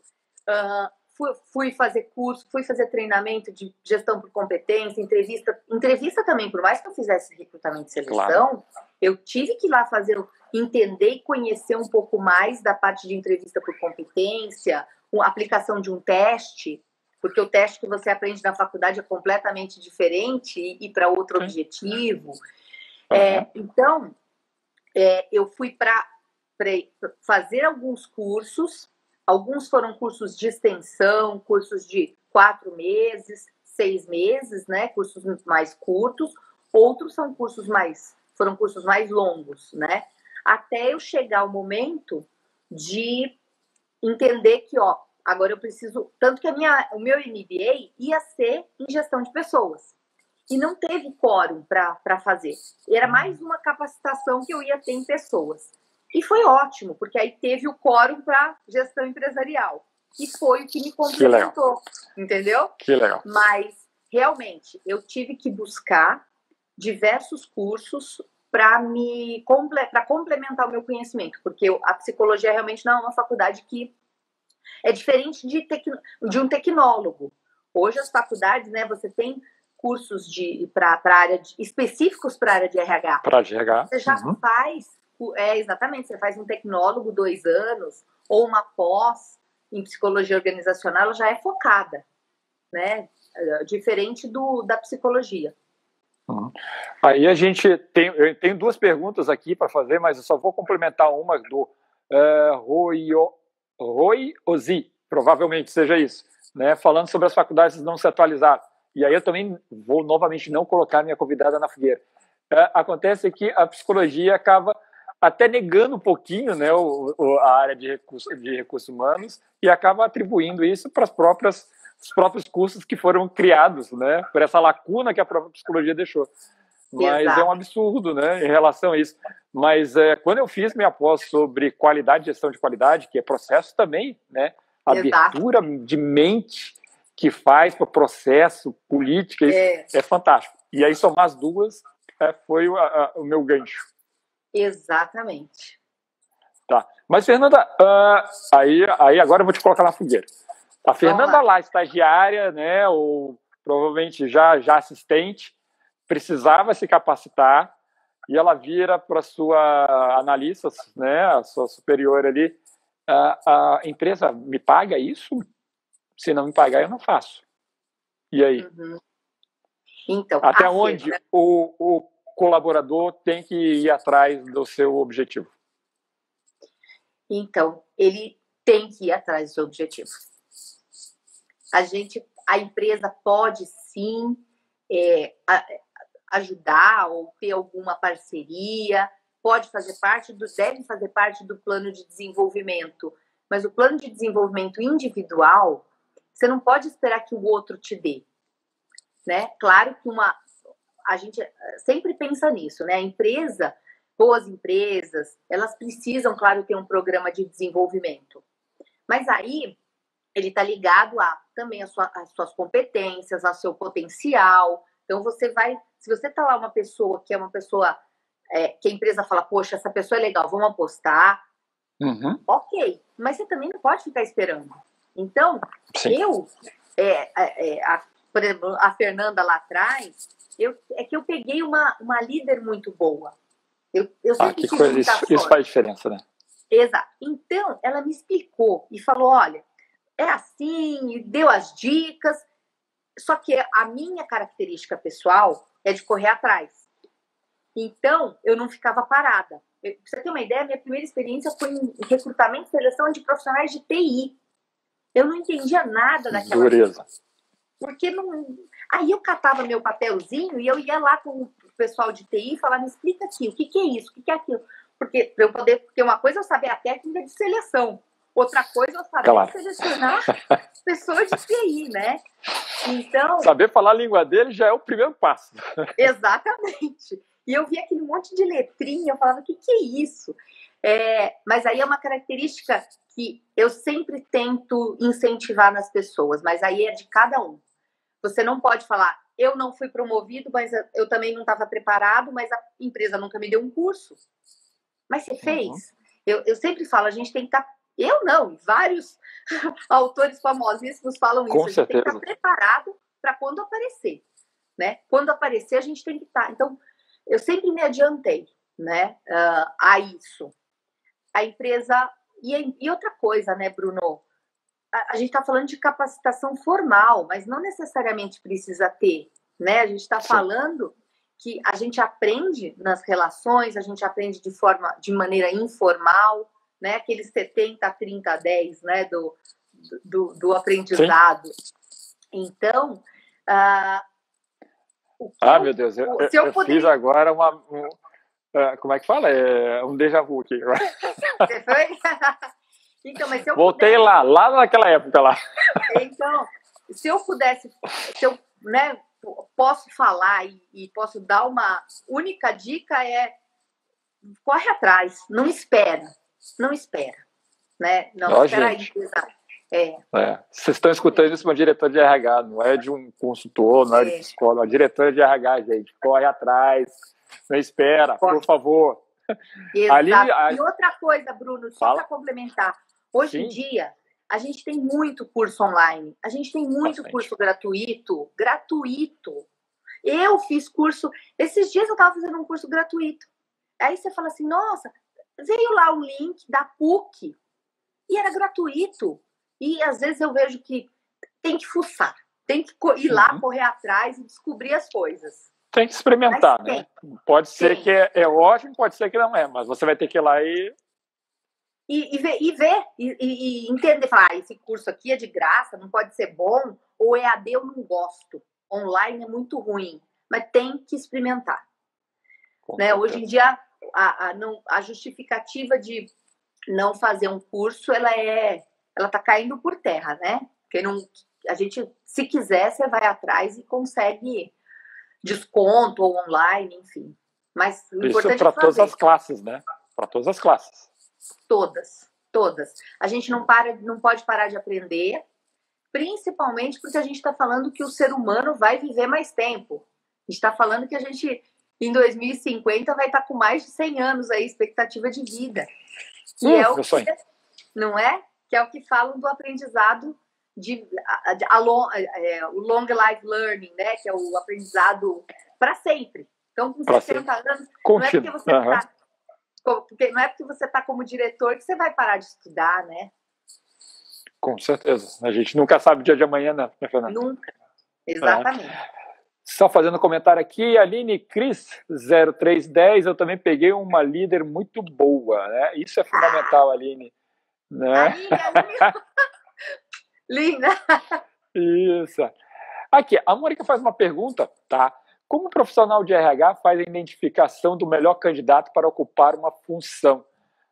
Uh, fui, fui, fazer curso, fui fazer treinamento de gestão por competência, entrevista. Entrevista também, por mais que eu fizesse recrutamento e seleção, claro. eu tive que ir lá fazer entender e conhecer um pouco mais da parte de entrevista por competência, a aplicação de um teste, porque o teste que você aprende na faculdade é completamente diferente e, e para outro Sim. objetivo. Uhum. É, então, é, eu fui para fazer alguns cursos, alguns foram cursos de extensão, cursos de quatro meses, seis meses, né, cursos mais curtos, outros são cursos mais, foram cursos mais longos, né, até eu chegar ao momento de entender que, ó, agora eu preciso. Tanto que a minha, o meu MBA ia ser em gestão de pessoas. E não teve quórum para fazer. Era mais uma capacitação que eu ia ter em pessoas. E foi ótimo, porque aí teve o quórum para gestão empresarial. E foi o que me complementou. Que entendeu? Que legal. Mas, realmente, eu tive que buscar diversos cursos para me para complementar o meu conhecimento, porque a psicologia realmente não é uma faculdade que é diferente de, de um tecnólogo. Hoje as faculdades, né, você tem cursos de para área de, específicos para a área de RH. Para RH. Você já uhum. faz, é exatamente, você faz um tecnólogo dois anos ou uma pós em psicologia organizacional, ela já é focada, né? É, diferente do da psicologia. Uhum. Aí a gente tem, eu tenho duas perguntas aqui para fazer, mas eu só vou complementar uma do uh, Roi, Roi Ozi, provavelmente seja isso, né? Falando sobre as faculdades não se atualizar. E aí eu também vou novamente não colocar minha convidada na fogueira. Uh, acontece que a psicologia acaba até negando um pouquinho né, o, o, a área de, recurso, de recursos humanos e acaba atribuindo isso para as próprias os próprios cursos que foram criados, né, por essa lacuna que a própria psicologia deixou. Mas Exato. é um absurdo, né, em relação a isso. Mas é, quando eu fiz minha pós sobre qualidade, gestão de qualidade, que é processo também, né, abertura de mente que faz para o processo, política, é. é fantástico. E aí somar as duas é, foi o, a, o meu gancho. Exatamente. Tá. Mas, Fernanda, uh, aí, aí agora eu vou te colocar na fogueira. A Fernanda lá, estagiária, né, ou provavelmente já, já assistente, precisava se capacitar e ela vira para sua analista, né, a sua superior ali, a, a, empresa me paga isso? Se não me pagar, eu não faço. E aí? Uhum. Então, Até onde o, o colaborador tem que ir atrás do seu objetivo? Então, ele tem que ir atrás do seu objetivo a gente a empresa pode sim é, ajudar ou ter alguma parceria, pode fazer parte do, deve fazer parte do plano de desenvolvimento. Mas o plano de desenvolvimento individual, você não pode esperar que o outro te dê, né? Claro que uma a gente sempre pensa nisso, né? A empresa, boas empresas, elas precisam, claro, ter um programa de desenvolvimento. Mas aí ele está ligado a também as, sua, as suas competências, ao seu potencial. Então você vai, se você está lá uma pessoa que é uma pessoa é, que a empresa fala, poxa, essa pessoa é legal, vamos apostar. Uhum. Ok, mas você também não pode ficar esperando. Então, Sim. eu, é, é, é, a, por exemplo, a Fernanda lá atrás, eu, é que eu peguei uma, uma líder muito boa. Eu, eu ah, que coisa, isso, isso faz diferença, né? Exato. Então, ela me explicou e falou: olha, é assim, deu as dicas. Só que a minha característica pessoal é de correr atrás. Então, eu não ficava parada. pra você ter uma ideia, minha primeira experiência foi em recrutamento e seleção de profissionais de TI. Eu não entendia nada daquela Dureza. Coisa. Porque não. Aí eu catava meu papelzinho e eu ia lá com o pessoal de TI e falava, me explica aqui, o que, que é isso, o que, que é aquilo. Porque para eu poder, porque uma coisa é eu saber a técnica de seleção, outra coisa é eu saber claro. selecionar pessoas de TI, né? Então. Saber falar a língua dele já é o primeiro passo. Exatamente. E eu vi aquele monte de letrinha, eu falava, o que, que é isso? É, mas aí é uma característica que eu sempre tento incentivar nas pessoas, mas aí é de cada um. Você não pode falar, eu não fui promovido, mas eu também não estava preparado, mas a empresa nunca me deu um curso. Mas você uhum. fez. Uhum. Eu, eu sempre falo, a gente tem que estar. Tá, eu não, vários autores famosíssimos falam Com isso. A gente tem que estar tá preparado para quando aparecer. Né? Quando aparecer, a gente tem que estar. Tá. Então, eu sempre me adiantei né, uh, a isso. A empresa. E, e outra coisa, né, Bruno? A, a gente está falando de capacitação formal, mas não necessariamente precisa ter. Né? A gente está falando que a gente aprende nas relações, a gente aprende de forma, de maneira informal, né? Aqueles 70, 30, 10, né? Do, do, do aprendizado. Sim. Então, uh, ah, meu Deus, eu, eu, eu poderia... fiz agora uma. Uh, como é que fala? É um déjà vu aqui. Você foi? então, mas se eu Voltei pudesse... lá, lá naquela época lá. Então, se eu pudesse, se eu né, posso falar e, e posso dar uma única dica é corre atrás, não espera, não espera, né? Não Ó, espera aí, é. é. Vocês estão escutando isso de uma diretora de RH, não é de um consultor, não é, é de psicólogo, é uma diretora de RH, gente. Corre atrás, não espera, por favor. Exato. Ali, a... E outra coisa, Bruno, só para complementar. Hoje Sim. em dia, a gente tem muito curso online, a gente tem muito Bastante. curso gratuito, gratuito. Eu fiz curso, esses dias eu estava fazendo um curso gratuito. Aí você fala assim, nossa, veio lá o link da PUC e era gratuito. E às vezes eu vejo que tem que fuçar, tem que ir lá, uhum. correr atrás e descobrir as coisas. Tem que experimentar, né? Pode ser que é, é, ótimo, pode ser que não é, mas você vai ter que ir lá e. E, e ver, e, ver e, e, entender, falar, ah, esse curso aqui é de graça, não pode ser bom, ou EAD eu não gosto, online é muito ruim, mas tem que experimentar. né? Hoje em dia, a, a, não, a justificativa de não fazer um curso, ela é ela está caindo por terra, né? Porque não, a gente, se quiser, você vai atrás e consegue desconto ou online, enfim. Mas o Isso é para todas as classes, né? Para todas as classes. Todas, todas. A gente não para, não pode parar de aprender, principalmente porque a gente está falando que o ser humano vai viver mais tempo. A gente está falando que a gente em 2050 vai estar tá com mais de 100 anos aí expectativa de vida. Que é o que, não é? que é o que falam do aprendizado de, de a, long, é, o long life learning, né? Que é o aprendizado para sempre. Então, com 60 anos, não é porque você uhum. tá, porque não é porque você está como diretor que você vai parar de estudar, né? Com certeza. A gente nunca sabe o dia de amanhã, né, Fernanda? Nunca. Exatamente. Só fazendo um comentário aqui, Aline Cris 0310, eu também peguei uma líder muito boa, né? Isso é fundamental, ah. Aline. Né? Linda! Isso. Aqui, a Mônica faz uma pergunta, tá? Como profissional de RH faz a identificação do melhor candidato para ocupar uma função?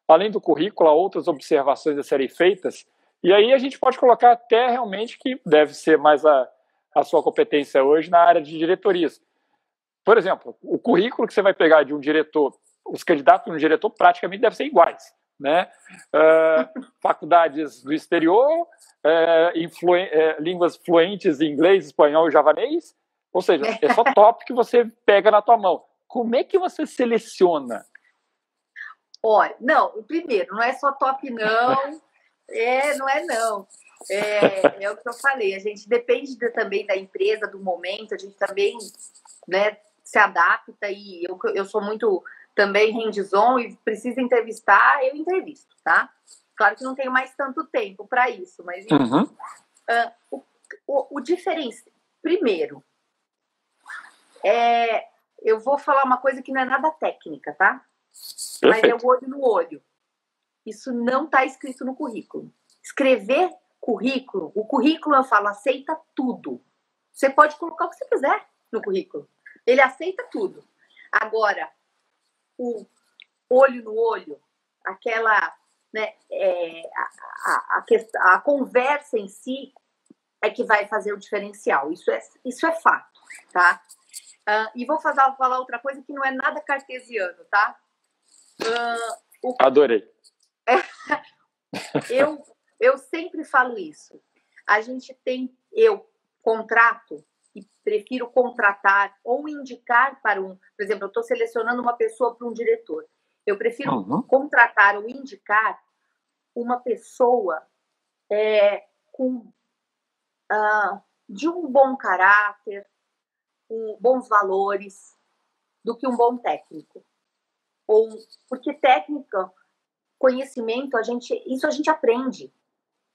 Além do currículo, há outras observações a serem feitas? E aí a gente pode colocar até realmente que deve ser mais a, a sua competência hoje na área de diretorias. Por exemplo, o currículo que você vai pegar de um diretor, os candidatos de um diretor praticamente devem ser iguais. Né? Uh, faculdades do exterior, uh, uh, línguas fluentes em inglês, espanhol e javanês, ou seja, é só top que você pega na tua mão. Como é que você seleciona? Olha, não, primeiro, não é só top, não. É, não é não. É, é o que eu falei, a gente depende de, também da empresa, do momento, a gente também né, se adapta e eu, eu sou muito também hands-on e precisa entrevistar, eu entrevisto, tá? Claro que não tenho mais tanto tempo para isso, mas uhum. uh, o, o, o diferença. Primeiro, é, eu vou falar uma coisa que não é nada técnica, tá? Perfeito. Mas é o olho no olho. Isso não está escrito no currículo. Escrever currículo, o currículo eu falo, aceita tudo. Você pode colocar o que você quiser no currículo. Ele aceita tudo. Agora, o olho no olho, aquela, né, é, a, a, a, a, conversa em si é que vai fazer o diferencial. Isso é, isso é fato, tá? Uh, e vou fazer, falar outra coisa que não é nada cartesiano, tá? Uh, o... Adorei. eu, eu sempre falo isso. A gente tem, eu contrato e prefiro contratar ou indicar para um, por exemplo, eu estou selecionando uma pessoa para um diretor. Eu prefiro uhum. contratar ou indicar uma pessoa é, com uh, de um bom caráter, com bons valores, do que um bom técnico. Ou porque técnica, conhecimento, a gente, isso a gente aprende.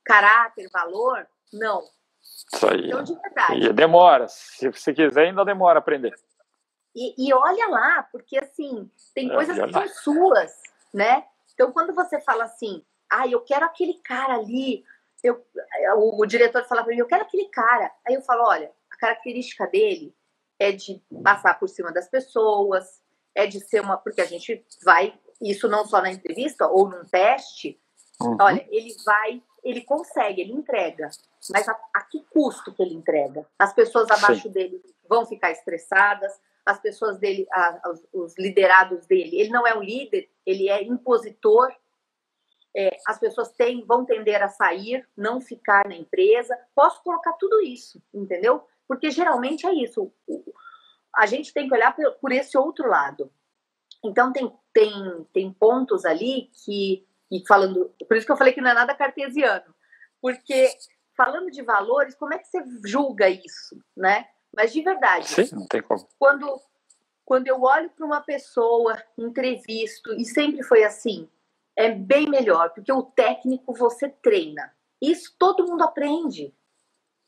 Caráter, valor, não. Isso aí. Então, de verdade. E demora. Se você quiser, ainda demora a aprender. E, e olha lá, porque assim, tem é, coisas que são suas, né? Então, quando você fala assim, ah, eu quero aquele cara ali, eu, o, o diretor fala para mim, eu quero aquele cara. Aí eu falo, olha, a característica dele é de passar por cima das pessoas, é de ser uma. Porque a gente vai, isso não só na entrevista ou num teste, uhum. olha, ele vai ele consegue, ele entrega. Mas a, a que custo que ele entrega? As pessoas abaixo Sim. dele vão ficar estressadas, as pessoas dele, a, os, os, liderados dele. Ele não é um líder, ele é impositor. É, as pessoas têm, vão tender a sair, não ficar na empresa. Posso colocar tudo isso, entendeu? Porque geralmente é isso. A gente tem que olhar por, por esse outro lado. Então tem, tem, tem pontos ali que e falando, por isso que eu falei que não é nada cartesiano, porque falando de valores, como é que você julga isso, né? Mas de verdade. Sim, não tem como. Quando, quando eu olho para uma pessoa, entrevisto, e sempre foi assim, é bem melhor, porque o técnico você treina. Isso todo mundo aprende.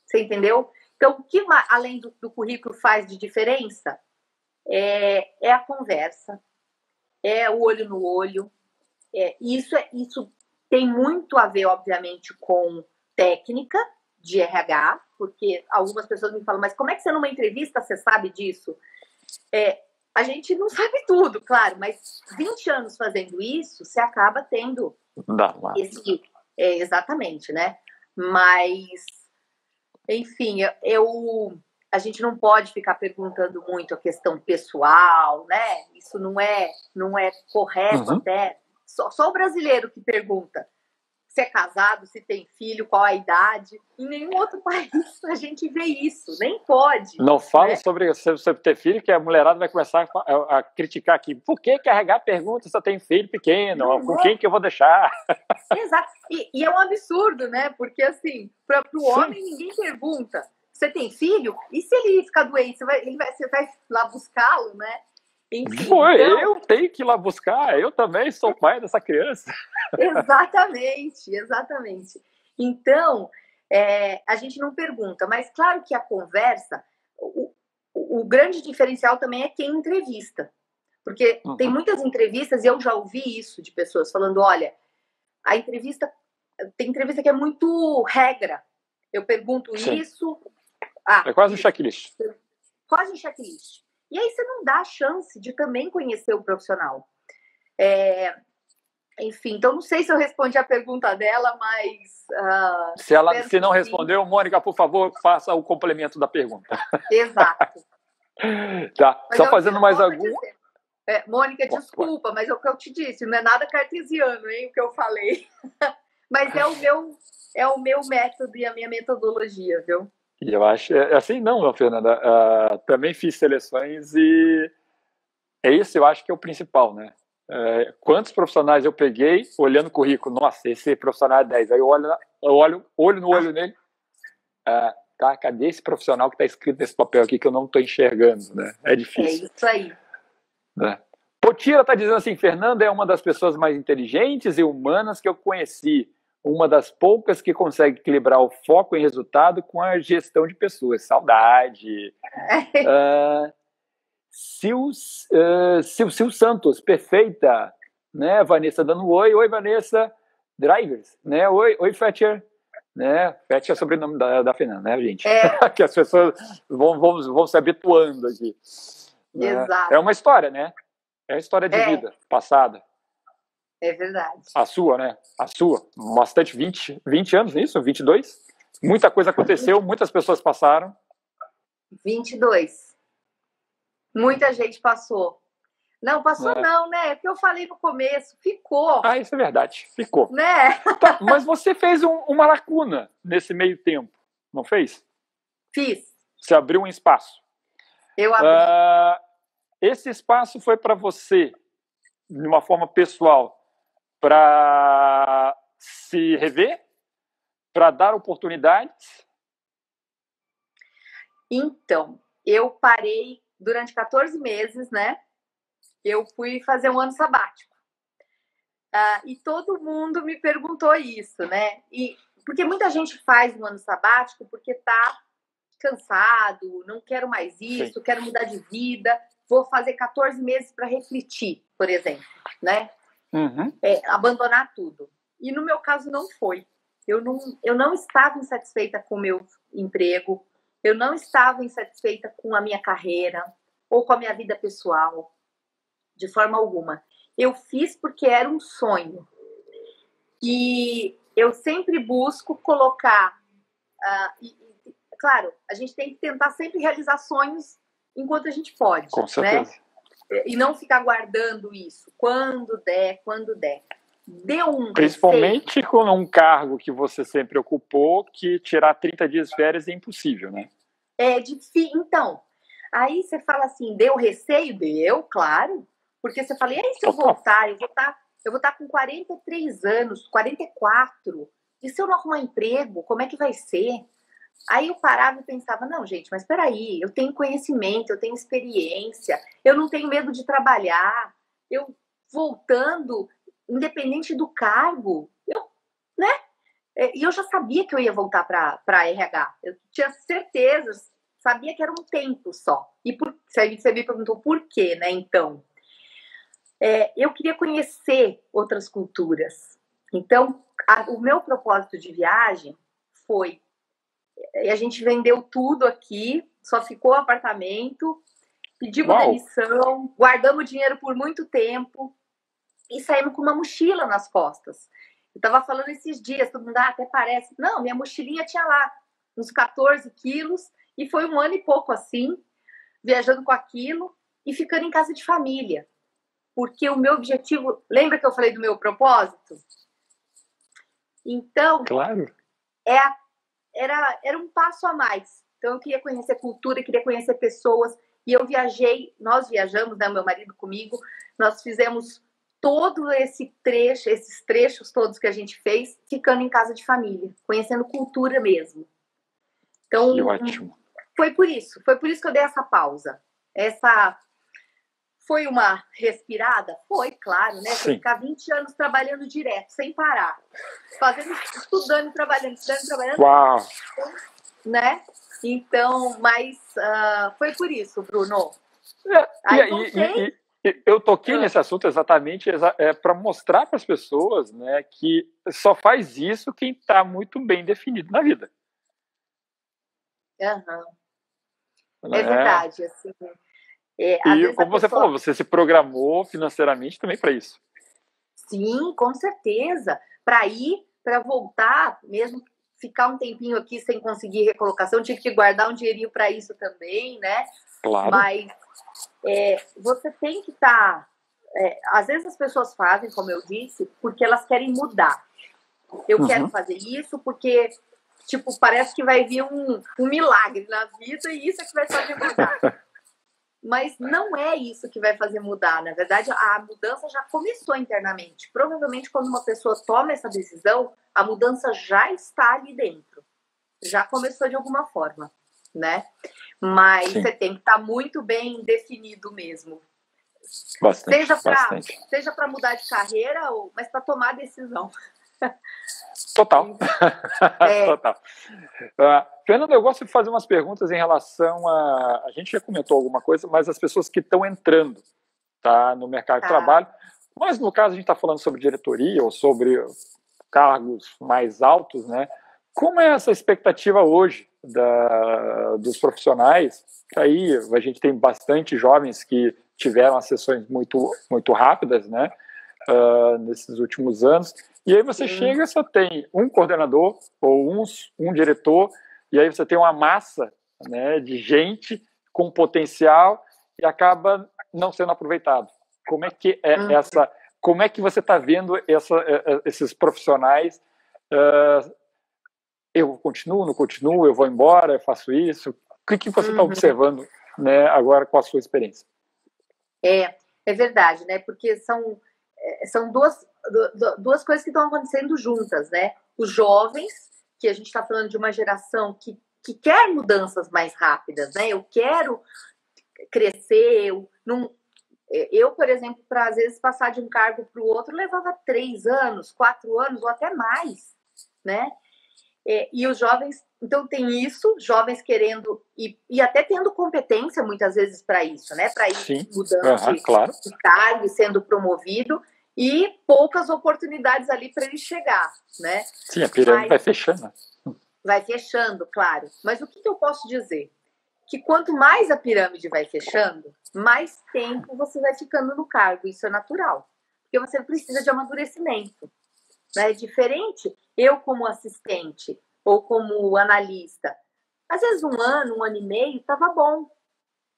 Você entendeu? Então, o que além do, do currículo faz de diferença é, é a conversa, é o olho no olho, é, isso, é, isso tem muito a ver, obviamente, com técnica de RH, porque algumas pessoas me falam, mas como é que você numa entrevista você sabe disso? É, a gente não sabe tudo, claro, mas 20 anos fazendo isso, você acaba tendo esse. É, exatamente, né? Mas, enfim, eu, eu, a gente não pode ficar perguntando muito a questão pessoal, né? Isso não é, não é correto uhum. até só, só o brasileiro que pergunta se é casado, se tem filho, qual a idade. Em nenhum outro país a gente vê isso, nem pode. Não fala né? sobre você ter filho, que a mulherada vai começar a, a, criticar aqui. Por que carregar pergunta se eu tenho filho pequeno? Não com é. quem que eu vou deixar? Exato. E, e, é um absurdo, né? Porque assim, para o homem ninguém pergunta. Você tem filho? E se ele ficar doente, você vai, ele vai, você vai lá buscá-lo, né? Enfim, Foi, então... eu tenho que ir lá buscar, eu também sou pai dessa criança. exatamente, exatamente. Então, é, a gente não pergunta, mas claro que a conversa, o, o, grande diferencial também é quem entrevista. Porque uhum. tem muitas entrevistas, e eu já ouvi isso de pessoas falando: olha, a entrevista, tem entrevista que é muito regra. Eu pergunto Sim. isso. Ah, é quase um checklist. Quase um checklist. E aí você não dá a chance de também conhecer o profissional. É, enfim, então não sei se eu respondi a pergunta dela, mas. Uh, se ela se não respondeu, Mônica, por favor, faça o complemento da pergunta. Exato. tá. Mas Só fazendo mais algum. É, Mônica, desculpa, mas é o que eu te disse, não é nada cartesiano, hein, o que eu falei. mas é o meu é o meu método e a minha metodologia, viu? E eu acho é, assim não, Fernanda. Uh, também fiz seleções e é isso. Eu acho que é o principal, né? Uh, quantos profissionais eu peguei olhando o currículo? Nossa, esse profissional é 10. Aí eu olho, eu olho olho no olho nele. Uh, tá, cadê esse profissional que está escrito nesse papel aqui que eu não estou enxergando, né? É difícil. É isso aí. Né? Potira está dizendo assim: Fernanda é uma das pessoas mais inteligentes e humanas que eu conheci. Uma das poucas que consegue equilibrar o foco em resultado com a gestão de pessoas. Saudade. uh, Sil, uh, Sil, Sil Santos, perfeita. Né? Vanessa dando um oi. Oi, Vanessa. Drivers. Né? Oi, oi Fetcher. Né? Fetcher é sobrenome da, da Fernanda, né, gente? É. que as pessoas vão, vão, vão se habituando aqui. Né? Exato. É uma história, né? É uma história de é. vida passada. É verdade. A sua, né? A sua. Bastante, 20, 20 anos nisso? 22? Muita coisa aconteceu, muitas pessoas passaram. 22. Muita gente passou. Não, passou é. não, né? É o que eu falei no começo. Ficou. Ah, isso é verdade. Ficou. Né? Tá, mas você fez um, uma lacuna nesse meio tempo, não fez? Fiz. Você abriu um espaço. Eu abri. Uh, esse espaço foi para você, de uma forma pessoal, para se rever, para dar oportunidades? Então, eu parei durante 14 meses, né? Eu fui fazer um ano sabático. Uh, e todo mundo me perguntou isso, né? E porque muita gente faz um ano sabático porque tá cansado, não quero mais isso, Sim. quero mudar de vida, vou fazer 14 meses para refletir, por exemplo, né? Uhum. É, abandonar tudo. E no meu caso não foi. Eu não, eu não estava insatisfeita com o meu emprego, eu não estava insatisfeita com a minha carreira ou com a minha vida pessoal, de forma alguma. Eu fiz porque era um sonho. E eu sempre busco colocar uh, e, claro, a gente tem que tentar sempre realizar sonhos enquanto a gente pode. Com certeza. Né? E não ficar guardando isso. Quando der, quando der. Deu um. Principalmente receio. com um cargo que você sempre ocupou, que tirar 30 dias de férias é impossível, né? É difícil. Então, aí você fala assim, deu receio? Deu, claro. Porque você fala, e aí se eu voltar, eu vou estar, tá, eu vou estar tá com 43 anos, 44. E se eu não arrumar emprego, como é que vai ser? Aí eu parava e pensava, não, gente, mas peraí, eu tenho conhecimento, eu tenho experiência, eu não tenho medo de trabalhar, eu voltando, independente do cargo, eu, né? É, e eu já sabia que eu ia voltar para RH, eu tinha certeza, sabia que era um tempo só. E por, você me perguntou por quê, né, então? É, eu queria conhecer outras culturas. Então, a, o meu propósito de viagem foi a gente vendeu tudo aqui, só ficou o apartamento, pedimos Uau. demissão, guardamos dinheiro por muito tempo e saímos com uma mochila nas costas. Eu tava falando esses dias, todo mundo ah, até parece. Não, minha mochilinha tinha lá uns 14 quilos e foi um ano e pouco assim, viajando com aquilo e ficando em casa de família. Porque o meu objetivo, lembra que eu falei do meu propósito? Então, claro. é a era, era um passo a mais. Então, eu queria conhecer cultura, queria conhecer pessoas. E eu viajei, nós viajamos, né, meu marido comigo, nós fizemos todo esse trecho, esses trechos todos que a gente fez, ficando em casa de família, conhecendo cultura mesmo. Então, que ótimo. foi por isso, foi por isso que eu dei essa pausa. Essa foi uma respirada? Foi, claro, né? Você ficar 20 anos trabalhando direto, sem parar. Fazendo, estudando, trabalhando, estudando, trabalhando. Uau! Né? Então, mas uh, foi por isso, Bruno. É, Aí, e, e, e, eu toquei ah. nesse assunto exatamente é, para mostrar para as pessoas né, que só faz isso quem está muito bem definido na vida. Uhum. É, é verdade, assim. É, e como você pessoa... falou, você se programou financeiramente também para isso. Sim, com certeza. Para ir, para voltar, mesmo ficar um tempinho aqui sem conseguir recolocação, tive que guardar um dinheirinho para isso também, né? Claro. Mas é, você tem que estar. Tá, é, às vezes as pessoas fazem, como eu disse, porque elas querem mudar. Eu uhum. quero fazer isso porque, tipo, parece que vai vir um, um milagre na vida e isso é que vai fazer mudar. Mas não é isso que vai fazer mudar. Na verdade, a mudança já começou internamente. Provavelmente, quando uma pessoa toma essa decisão, a mudança já está ali dentro. Já começou de alguma forma, né? Mas Sim. você tem que estar tá muito bem definido mesmo. Bastante, seja para mudar de carreira, ou, mas para tomar decisão. Total. É. Total. Uh, Fernando, eu gosto de fazer umas perguntas em relação a. A gente já comentou alguma coisa, mas as pessoas que estão entrando tá, no mercado tá. de trabalho. Mas no caso, a gente está falando sobre diretoria ou sobre cargos mais altos, né? Como é essa expectativa hoje da, dos profissionais? Aí a gente tem bastante jovens que tiveram as sessões muito, muito rápidas, né? Uh, nesses últimos anos. E aí você Sim. chega, só tem um coordenador ou um, um diretor, e aí você tem uma massa né, de gente com potencial e acaba não sendo aproveitado. Como é que é uhum. essa? Como é que você está vendo essa, é, é, esses profissionais? Uh, eu continuo, não continuo, eu vou embora, eu faço isso. O que, que você está uhum. observando né, agora com a sua experiência? É, é verdade, né? Porque são, são duas, duas coisas que estão acontecendo juntas, né? Os jovens, que a gente está falando de uma geração que, que quer mudanças mais rápidas, né? Eu quero crescer, eu não. Eu, por exemplo, para às vezes passar de um cargo para o outro, levava três anos, quatro anos ou até mais, né? É, e os jovens, então tem isso, jovens querendo e, e até tendo competência muitas vezes para isso, né? Para ir Sim. mudando uhum, de, claro. de cargo e sendo promovido e poucas oportunidades ali para ele chegar, né? Sim, a pirâmide Mas, vai fechando. Vai fechando, claro. Mas o que, que eu posso dizer? Que quanto mais a pirâmide vai fechando, mais tempo você vai ficando no cargo. Isso é natural. Porque você precisa de amadurecimento. Né? É diferente eu como assistente ou como analista. Às vezes um ano, um ano e meio estava bom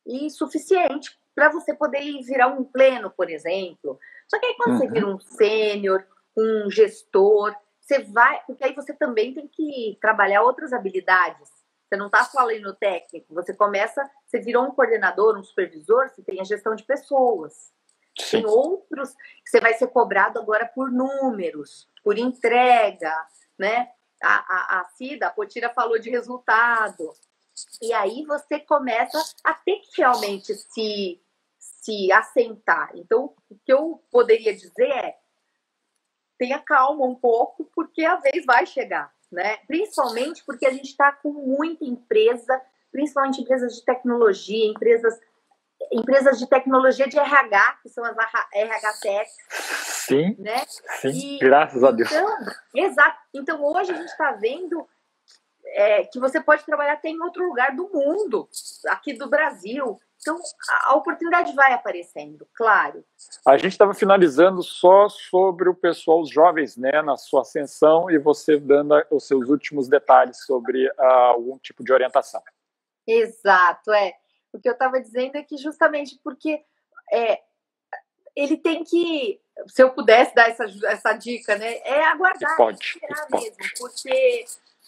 e suficiente para você poder virar um pleno, por exemplo. Só que aí quando uhum. você vira um sênior, um gestor, você vai, porque aí você também tem que trabalhar outras habilidades. Você não está só ali no técnico, você começa, você virou um coordenador, um supervisor, você tem a gestão de pessoas. Sim. Tem outros que você vai ser cobrado agora por números, por entrega, né? A, a, a Cida, a Potira falou de resultado. E aí você começa a ter que realmente se, se assentar. Então, o que eu poderia dizer é tenha calma um pouco, porque a vez vai chegar, né? Principalmente porque a gente está com muita empresa, principalmente empresas de tecnologia, empresas empresas de tecnologia de RH, que são as RH. Sim, né? sim, e, graças a Deus. Então, exato. Então, hoje a gente está vendo é, que você pode trabalhar até em outro lugar do mundo, aqui do Brasil. Então, a, oportunidade vai aparecendo, claro. A gente estava finalizando só sobre o pessoal, os jovens, né, na sua ascensão, e você dando os seus últimos detalhes sobre uh, algum tipo de orientação. Exato, é. O que eu estava dizendo é que justamente porque é, ele tem que, se eu pudesse dar essa, essa dica, né, é aguardar, pode, esperar mesmo, porque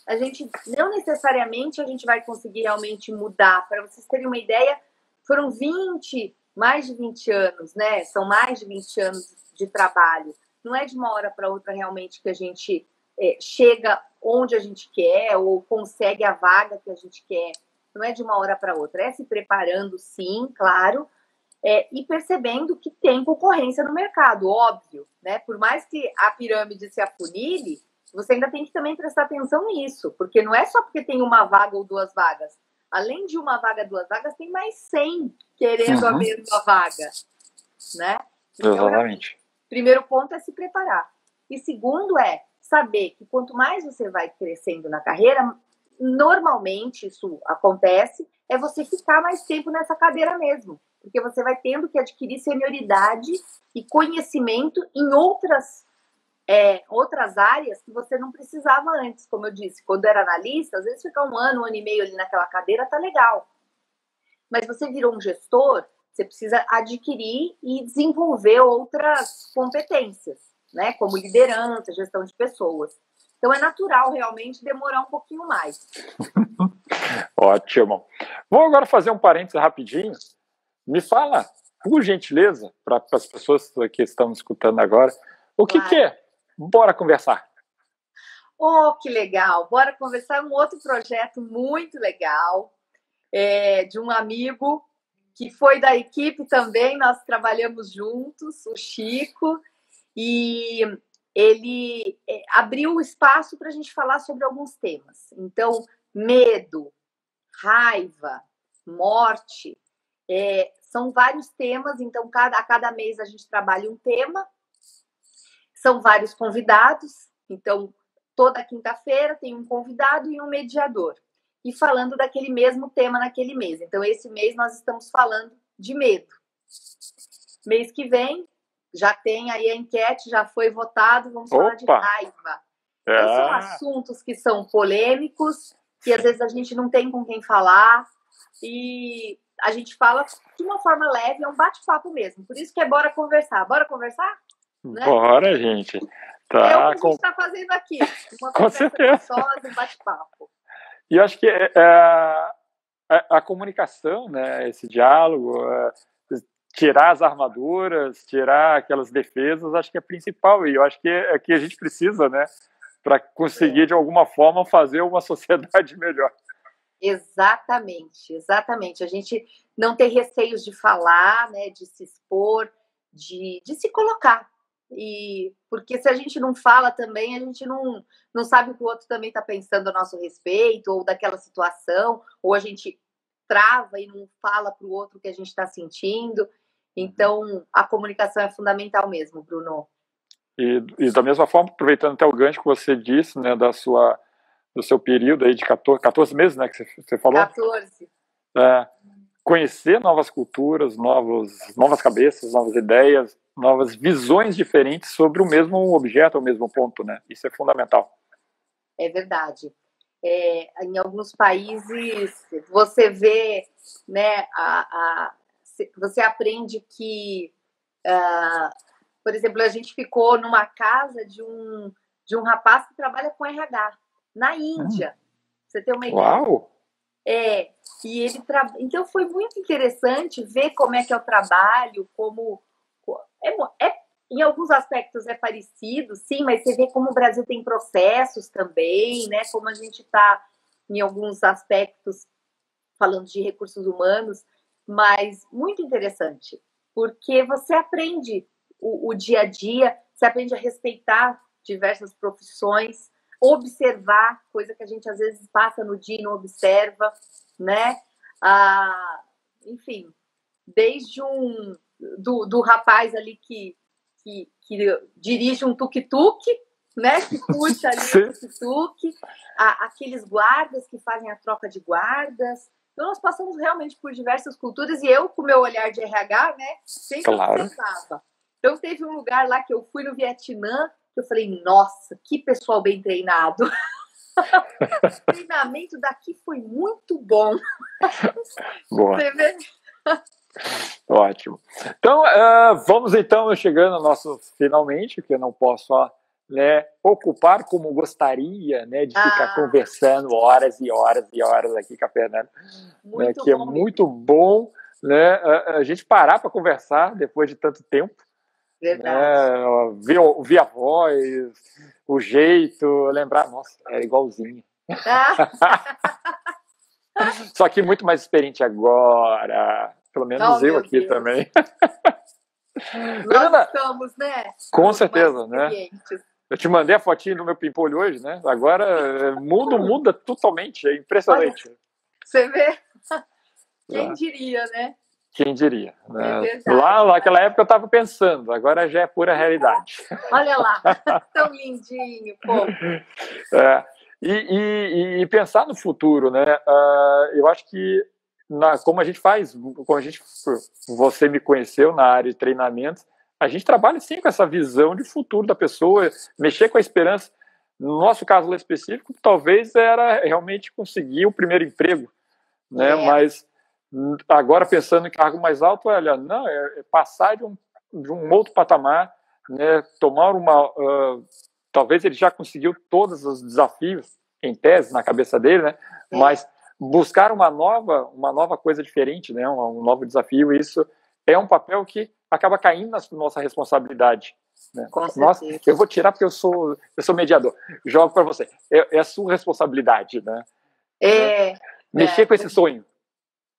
a gente não necessariamente a gente vai conseguir realmente mudar. Para vocês terem uma ideia, foram 20, mais de 20 anos, né? São mais de 20 anos de trabalho. Não é de uma hora para outra realmente que a gente é, chega onde a gente quer ou consegue a vaga que a gente quer não é de uma hora para outra, é se preparando, sim, claro, é, e percebendo que tem concorrência no mercado, óbvio, né? Por mais que a pirâmide se afunile, você ainda tem que também prestar atenção nisso, porque não é só porque tem uma vaga ou duas vagas. Além de uma vaga, duas vagas, tem mais 100 querendo uhum. a mesma vaga, né? Então, Exatamente. Primeiro ponto é se preparar. E segundo é saber que quanto mais você vai crescendo na carreira, normalmente isso acontece, é você ficar mais tempo nessa cadeira mesmo, porque você vai tendo que adquirir senioridade e conhecimento em outras é, outras áreas que você não precisava antes, como eu disse, quando era analista, às vezes ficar um ano, um ano e meio ali naquela cadeira tá legal. Mas você virou um gestor, você precisa adquirir e desenvolver outras competências, né? Como liderança, gestão de pessoas. Então é natural realmente demorar um pouquinho mais. Ótimo. Vou agora fazer um parênteses rapidinho. Me fala, por gentileza, para as pessoas que estão escutando agora, o que, claro. que é? Bora conversar. Oh, que legal! Bora conversar um outro projeto muito legal é, de um amigo que foi da equipe também. Nós trabalhamos juntos, o Chico, e ele é, abriu o espaço para a gente falar sobre alguns temas. Então, medo, raiva, morte, é, são vários temas. Então, cada, a cada mês a gente trabalha um tema. São vários convidados. Então, toda quinta-feira tem um convidado e um mediador. E falando daquele mesmo tema naquele mês. Então, esse mês nós estamos falando de medo. Mês que vem, já tem aí a enquete, já foi votado, vamos Opa. falar de raiva. É. Então, são assuntos que são polêmicos, que às vezes a gente não tem com quem falar, e a gente fala de uma forma leve, é um bate-papo mesmo. Por isso que é bora conversar. Bora conversar? Né? Bora, gente. Tá, é o que com... a gente está fazendo aqui. Uma com certeza. um bate-papo. E eu acho que é, é, a, a, comunicação, né, esse diálogo, é, tirar as armaduras, tirar aquelas defesas, acho que é principal. E eu acho que é, é que a gente precisa, né, para conseguir, de alguma forma, fazer uma sociedade melhor. Exatamente, exatamente. A gente não ter receios de falar, né, de se expor, de, de se colocar. E porque se a gente não fala também, a gente não, não sabe o que o outro também está pensando a nosso respeito, ou daquela situação, ou a gente trava e não fala para o outro o que a gente está sentindo. Então, a comunicação é fundamental mesmo, Bruno. E, e, da mesma forma, aproveitando até o gancho que você disse, né, da sua, do seu período aí de 14, 14 meses, né, que você, você falou? 14. É, conhecer novas culturas, novos, novas cabeças, novas ideias, novas visões diferentes sobre o mesmo objeto, o mesmo ponto, né? Isso é fundamental. É verdade. É, em alguns países você vê, né, a, a você aprende que, uh, por exemplo, a gente ficou numa casa de um, de um rapaz que trabalha com RH na Índia. Hum. Você tem uma ideia? Uau! É, e ele tra... então foi muito interessante ver como é que é o trabalho, como é, é, em alguns aspectos é parecido, sim, mas você vê como o Brasil tem processos também, né? Como a gente está em alguns aspectos falando de recursos humanos, mas muito interessante, porque você aprende o, o dia a dia, você aprende a respeitar diversas profissões, observar, coisa que a gente às vezes passa no dia e não observa, né? Ah, enfim, desde um do, do rapaz ali que, que, que dirige um tuk-tuk, né? Que puxa ali o tuk-tuk, aqueles guardas que fazem a troca de guardas, então, nós passamos realmente por diversas culturas e eu, com o meu olhar de RH, né, sempre claro. observava. Então, teve um lugar lá que eu fui no Vietnã, que eu falei, nossa, que pessoal bem treinado. o treinamento daqui foi muito bom. Boa. Ótimo. Então, uh, vamos então chegando ao nosso finalmente, que eu não posso né, ocupar como gostaria, né, de ficar ah. conversando horas e horas e horas aqui com a Fernanda, né, que é bom. é muito bom, né, a, a gente parar para conversar depois de tanto tempo, Verdade. Né, ver, ver a voz, o jeito, lembrar, nossa, é igualzinho. Ah. Só que muito mais experiente agora, pelo menos oh, eu aqui Deus. também. Nós estamos, né? Com certeza, né? Eu te mandei a fotinha do meu pimpolho hoje, né? Agora o mundo muda totalmente, é impressionante. Olha, você vê? Quem ah. diria, né? Quem diria? Né? É lá, lá naquela época eu estava pensando, agora já é pura realidade. Olha lá, tão lindinho, pô. É. E, e, e, pensar no futuro, né? Uh, eu acho que na, como a gente faz, como a gente, você me conheceu na área de treinamentos, a gente trabalha sim com essa visão de futuro da pessoa, mexer com a esperança. No nosso caso específico, talvez era realmente conseguir o primeiro emprego, né? É. Mas agora pensando em cargo mais alto, olha, não, é, é passar de um, de um outro patamar, né? Tomar uma, uh, talvez ele já conseguiu todos os desafios em tese na cabeça dele, né? É. Mas buscar uma nova, uma nova coisa diferente, né? Um, um novo desafio, isso é um papel que acaba caindo na nossa responsabilidade. Né? Nossa, eu vou tirar porque eu sou, eu sou mediador. Jogo para você. É, é, a sua responsabilidade, né? É, Mexer é, com esse sonho.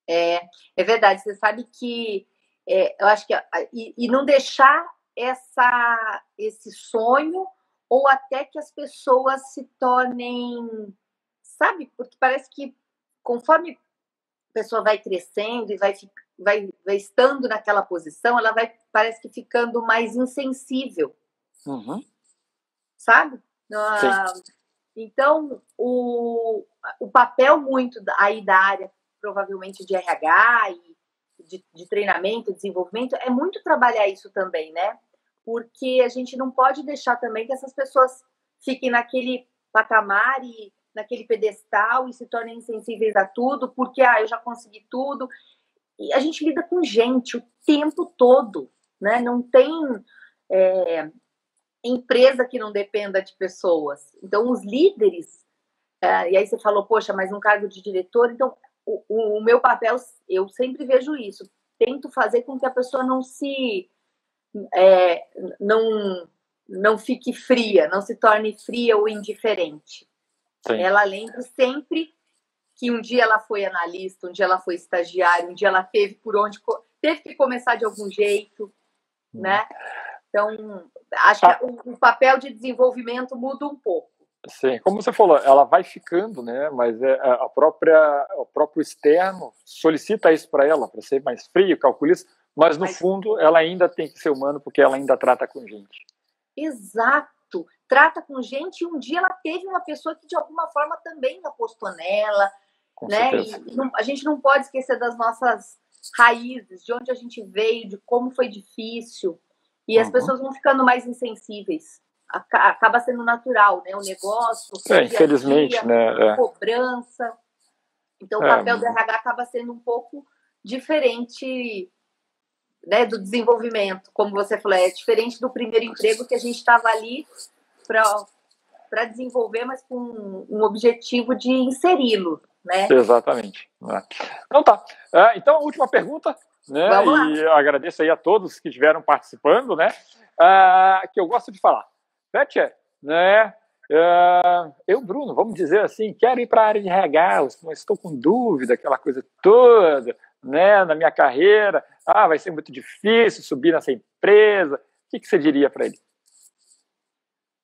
É, é verdade. Você sabe que é, eu acho que e, e, não deixar essa esse sonho ou até que as pessoas se tornem, sabe? Porque parece que conforme a pessoa vai crescendo e vai vai, vai estando naquela posição, ela vai, parece que ficando mais insensível. Uhum. Sabe? Ah, então, o, o papel muito aí da área, provavelmente de RH e de, de treinamento, desenvolvimento, é muito trabalhar isso também, né? Porque a gente não pode deixar também que essas pessoas fiquem naquele patamar e naquele pedestal e se tornem insensíveis a tudo, porque ah, eu já consegui tudo e a gente lida com gente o tempo todo, né? Não tem é, empresa que não dependa de pessoas. Então, os líderes, é, e aí você falou, poxa, mas um cargo de diretor, então o, o, meu papel, eu sempre vejo isso, tento fazer com que a pessoa não se é, não não fique fria, não se torne fria ou indiferente. Sim. Ela lembre sempre que um dia ela foi analista, um dia ela foi estagiária, um dia ela teve por onde teve que começar de algum jeito, hum. né? Então, acho ah. que o, o, papel de desenvolvimento muda um pouco. Sim, como você falou, ela vai ficando, né? Mas é, a própria, o próprio externo solicita isso para ela, para ser mais frio, calculista, mas no mas... fundo ela ainda tem que ser humano porque ela ainda trata com gente. Exato trata com gente e um dia ela teve uma pessoa que de alguma forma também apostou nela, com né? E não, a gente não pode esquecer das nossas raízes, de onde a gente veio, de como foi difícil. E as uhum. pessoas vão ficando mais insensíveis. Acaba sendo natural, né? O negócio, é, infelizmente, dia, né? É. Cobrança. Então, o é. papel do RH acaba sendo um pouco diferente né, do desenvolvimento. Como você falou, é diferente do primeiro emprego que a gente estava ali para desenvolver, mas com um objetivo de inseri-lo né? Exatamente. Né? Então tá. É, então, a última pergunta, né? E agradeço aí a todos que estiveram participando, né? Uh, que eu gosto de falar. Fetcher, né? Uh, eu, Bruno, vamos dizer assim, quero ir para a área de RH, mas estou com dúvida, aquela coisa toda, né? Na minha carreira, ah, vai ser muito difícil subir nessa empresa. O que, que você diria para ele?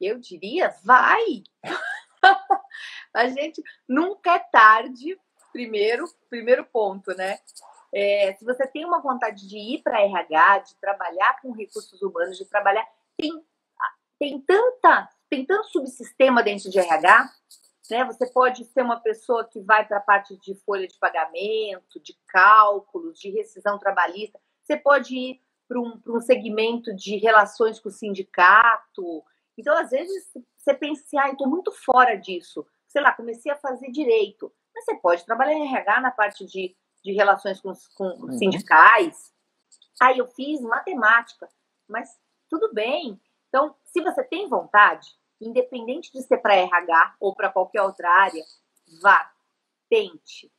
Eu diria, vai! a gente nunca é tarde, primeiro, primeiro ponto, né? É, se você tem uma vontade de ir para RH, de trabalhar com recursos humanos, de trabalhar, tem, tem tanta, tem tanto subsistema dentro de RH, né? Você pode ser uma pessoa que vai para a parte de folha de pagamento, de cálculos, de rescisão trabalhista. Você pode ir para um, um segmento de relações com o sindicato. Então, às vezes, você pensa assim, ah, estou muito fora disso sei lá, comecei a fazer direito. Mas você pode trabalhar em RH na parte de, de relações com, com uhum. sindicais. Aí eu fiz matemática, mas tudo bem. Então, se você tem vontade, independente de ser para RH ou para qualquer outra área, vá, tente.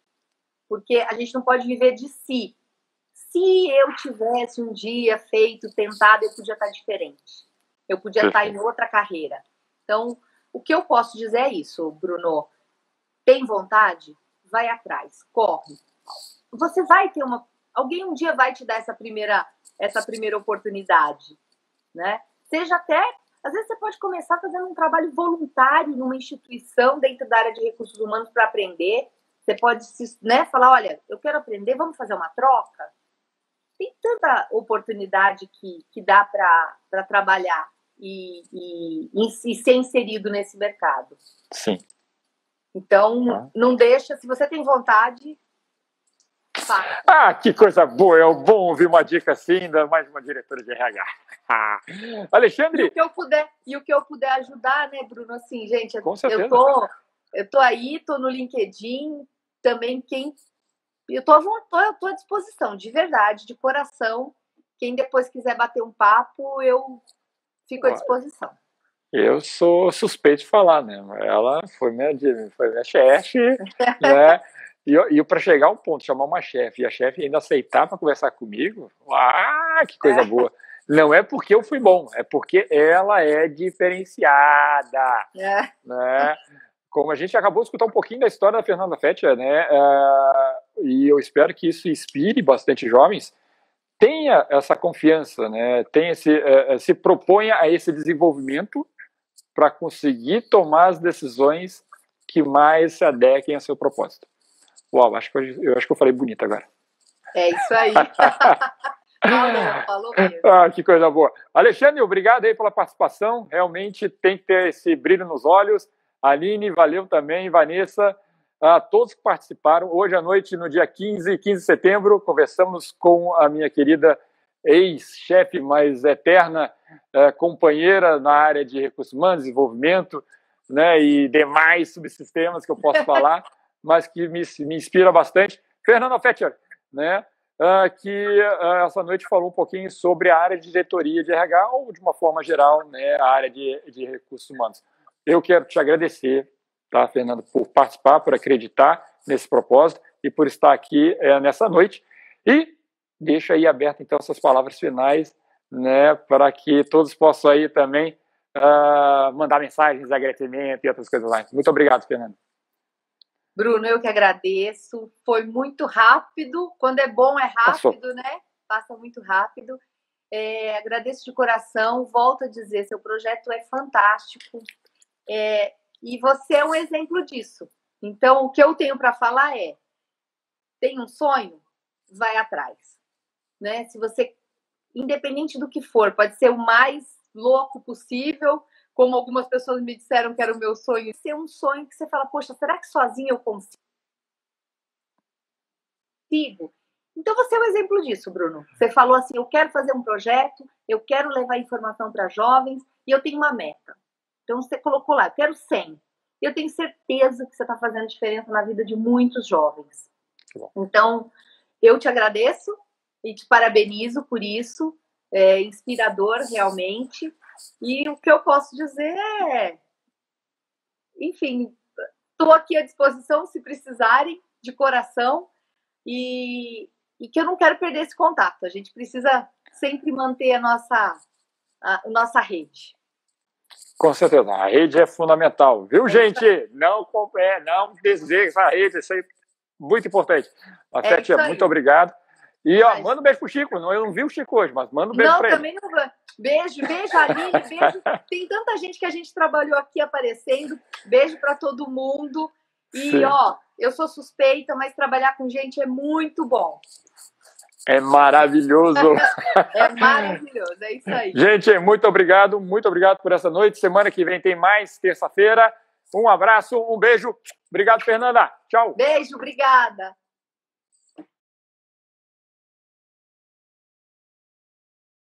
Porque a gente não pode viver de si. Se eu tivesse um dia feito, tentado, eu podia estar diferente. Eu podia estar em outra carreira. Então, o que eu posso dizer é isso, Bruno. Tem vontade? Vai atrás, corre. Você vai ter uma. Alguém um dia vai te dar essa primeira, essa primeira oportunidade, né? Seja até. Às vezes você pode começar fazendo um trabalho voluntário numa instituição dentro da área de recursos humanos para aprender. Você pode né, falar, olha, eu quero aprender, vamos fazer uma troca? Tem tanta oportunidade que, que dá para trabalhar e, e, e ser inserido nesse mercado. Sim. Então, ah. não deixa, se você tem vontade, Ah, que coisa boa, é bom ouvir uma dica assim, ainda mais uma diretora de RH. Alexandre! E o que eu puder, e o que eu puder ajudar, né, Bruno? Assim, gente, Com certeza. eu tô, eu tô aí, tô no LinkedIn, também quem eu tô, eu tô à disposição, de verdade, de coração. Quem depois quiser bater um papo, eu fico à disposição. Eu sou suspeito de falar, né? Ela foi minha, foi minha chefe, né? E, e para chegar ao ponto, chamar uma chefe e a chefe ainda aceitar para conversar comigo, ah, que coisa boa. Não é porque eu fui bom, é porque ela é diferenciada, é. né? Como a gente acabou de escutar um pouquinho da história da Fernanda Fetcher, né? Uh, e eu espero que isso inspire bastante jovens. Tenha essa confiança, né? Tenha esse, uh, se proponha a esse desenvolvimento para conseguir tomar as decisões que mais se adequem ao seu propósito. Uau, acho que eu, eu acho que eu falei bonito agora. É isso aí. falou, falou mesmo. Ah, que coisa boa. Alexandre, obrigado aí pela participação. Realmente tem que ter esse brilho nos olhos. Aline, valeu também. Vanessa, a todos que participaram. Hoje à noite, no dia 15, 15 de setembro, conversamos com a minha querida ex-chefe, mas eterna é, companheira na área de recursos humanos, desenvolvimento né, e demais subsistemas que eu posso falar, mas que me, me inspira bastante. Fernanda Fetcher, né, uh, que uh, essa noite falou um pouquinho sobre a área de diretoria de RH ou, de uma forma geral, né, a área de, de recursos humanos. Eu quero te agradecer, tá, Fernanda, por participar, por acreditar nesse propósito e por estar aqui é, nessa noite. E deixo aí aberto, então, essas palavras finais, né, para que todos possam aí também uh, mandar mensagens de agradecimento e outras coisas lá. Muito obrigado, Fernando. Bruno, eu que agradeço. Foi muito rápido. Quando é bom, é rápido, Passou. né? Passa muito rápido. É, agradeço de coração. Volto a dizer, seu projeto é fantástico. É, e você é um exemplo disso. Então, o que eu tenho para falar é: tem um sonho? Vai atrás né? Se você, independente do que for, pode ser o mais louco possível, como algumas pessoas me disseram que era o meu sonho, ser um sonho que você fala, poxa, será que sozinho eu consigo? Então você é um exemplo disso, Bruno. Você falou assim, eu quero fazer um projeto, eu quero levar informação para jovens e eu tenho uma meta. Então você colocou lá, eu quero 100. Eu tenho certeza que você está fazendo diferença na vida de muitos jovens. Então, eu te agradeço e te parabenizo por isso. É inspirador realmente. E o que eu posso dizer é, enfim, estou aqui à disposição se precisarem, de coração, e, e, que eu não quero perder esse contato. A gente precisa sempre manter a nossa, a, a nossa rede. Com certeza, a rede é fundamental, viu, gente? Não, é, não deseje essa rede, isso é muito importante. Afete, é muito obrigado. E ó, manda um beijo pro Chico. Não, eu não vi o Chico hoje, mas manda um beijo não, pra ele. Não, também não. Beijo, beijo, Aline, beijo. Tem tanta gente que a gente trabalhou aqui aparecendo. Beijo para todo mundo. E, Sim. ó, eu sou suspeita, mas trabalhar com gente é muito bom. É maravilhoso. é maravilhoso, é isso aí. Gente, muito obrigado, muito obrigado por essa noite. Semana que vem tem mais, terça-feira. Um abraço, um beijo. Obrigado, Fernanda. Tchau. Beijo, obrigada.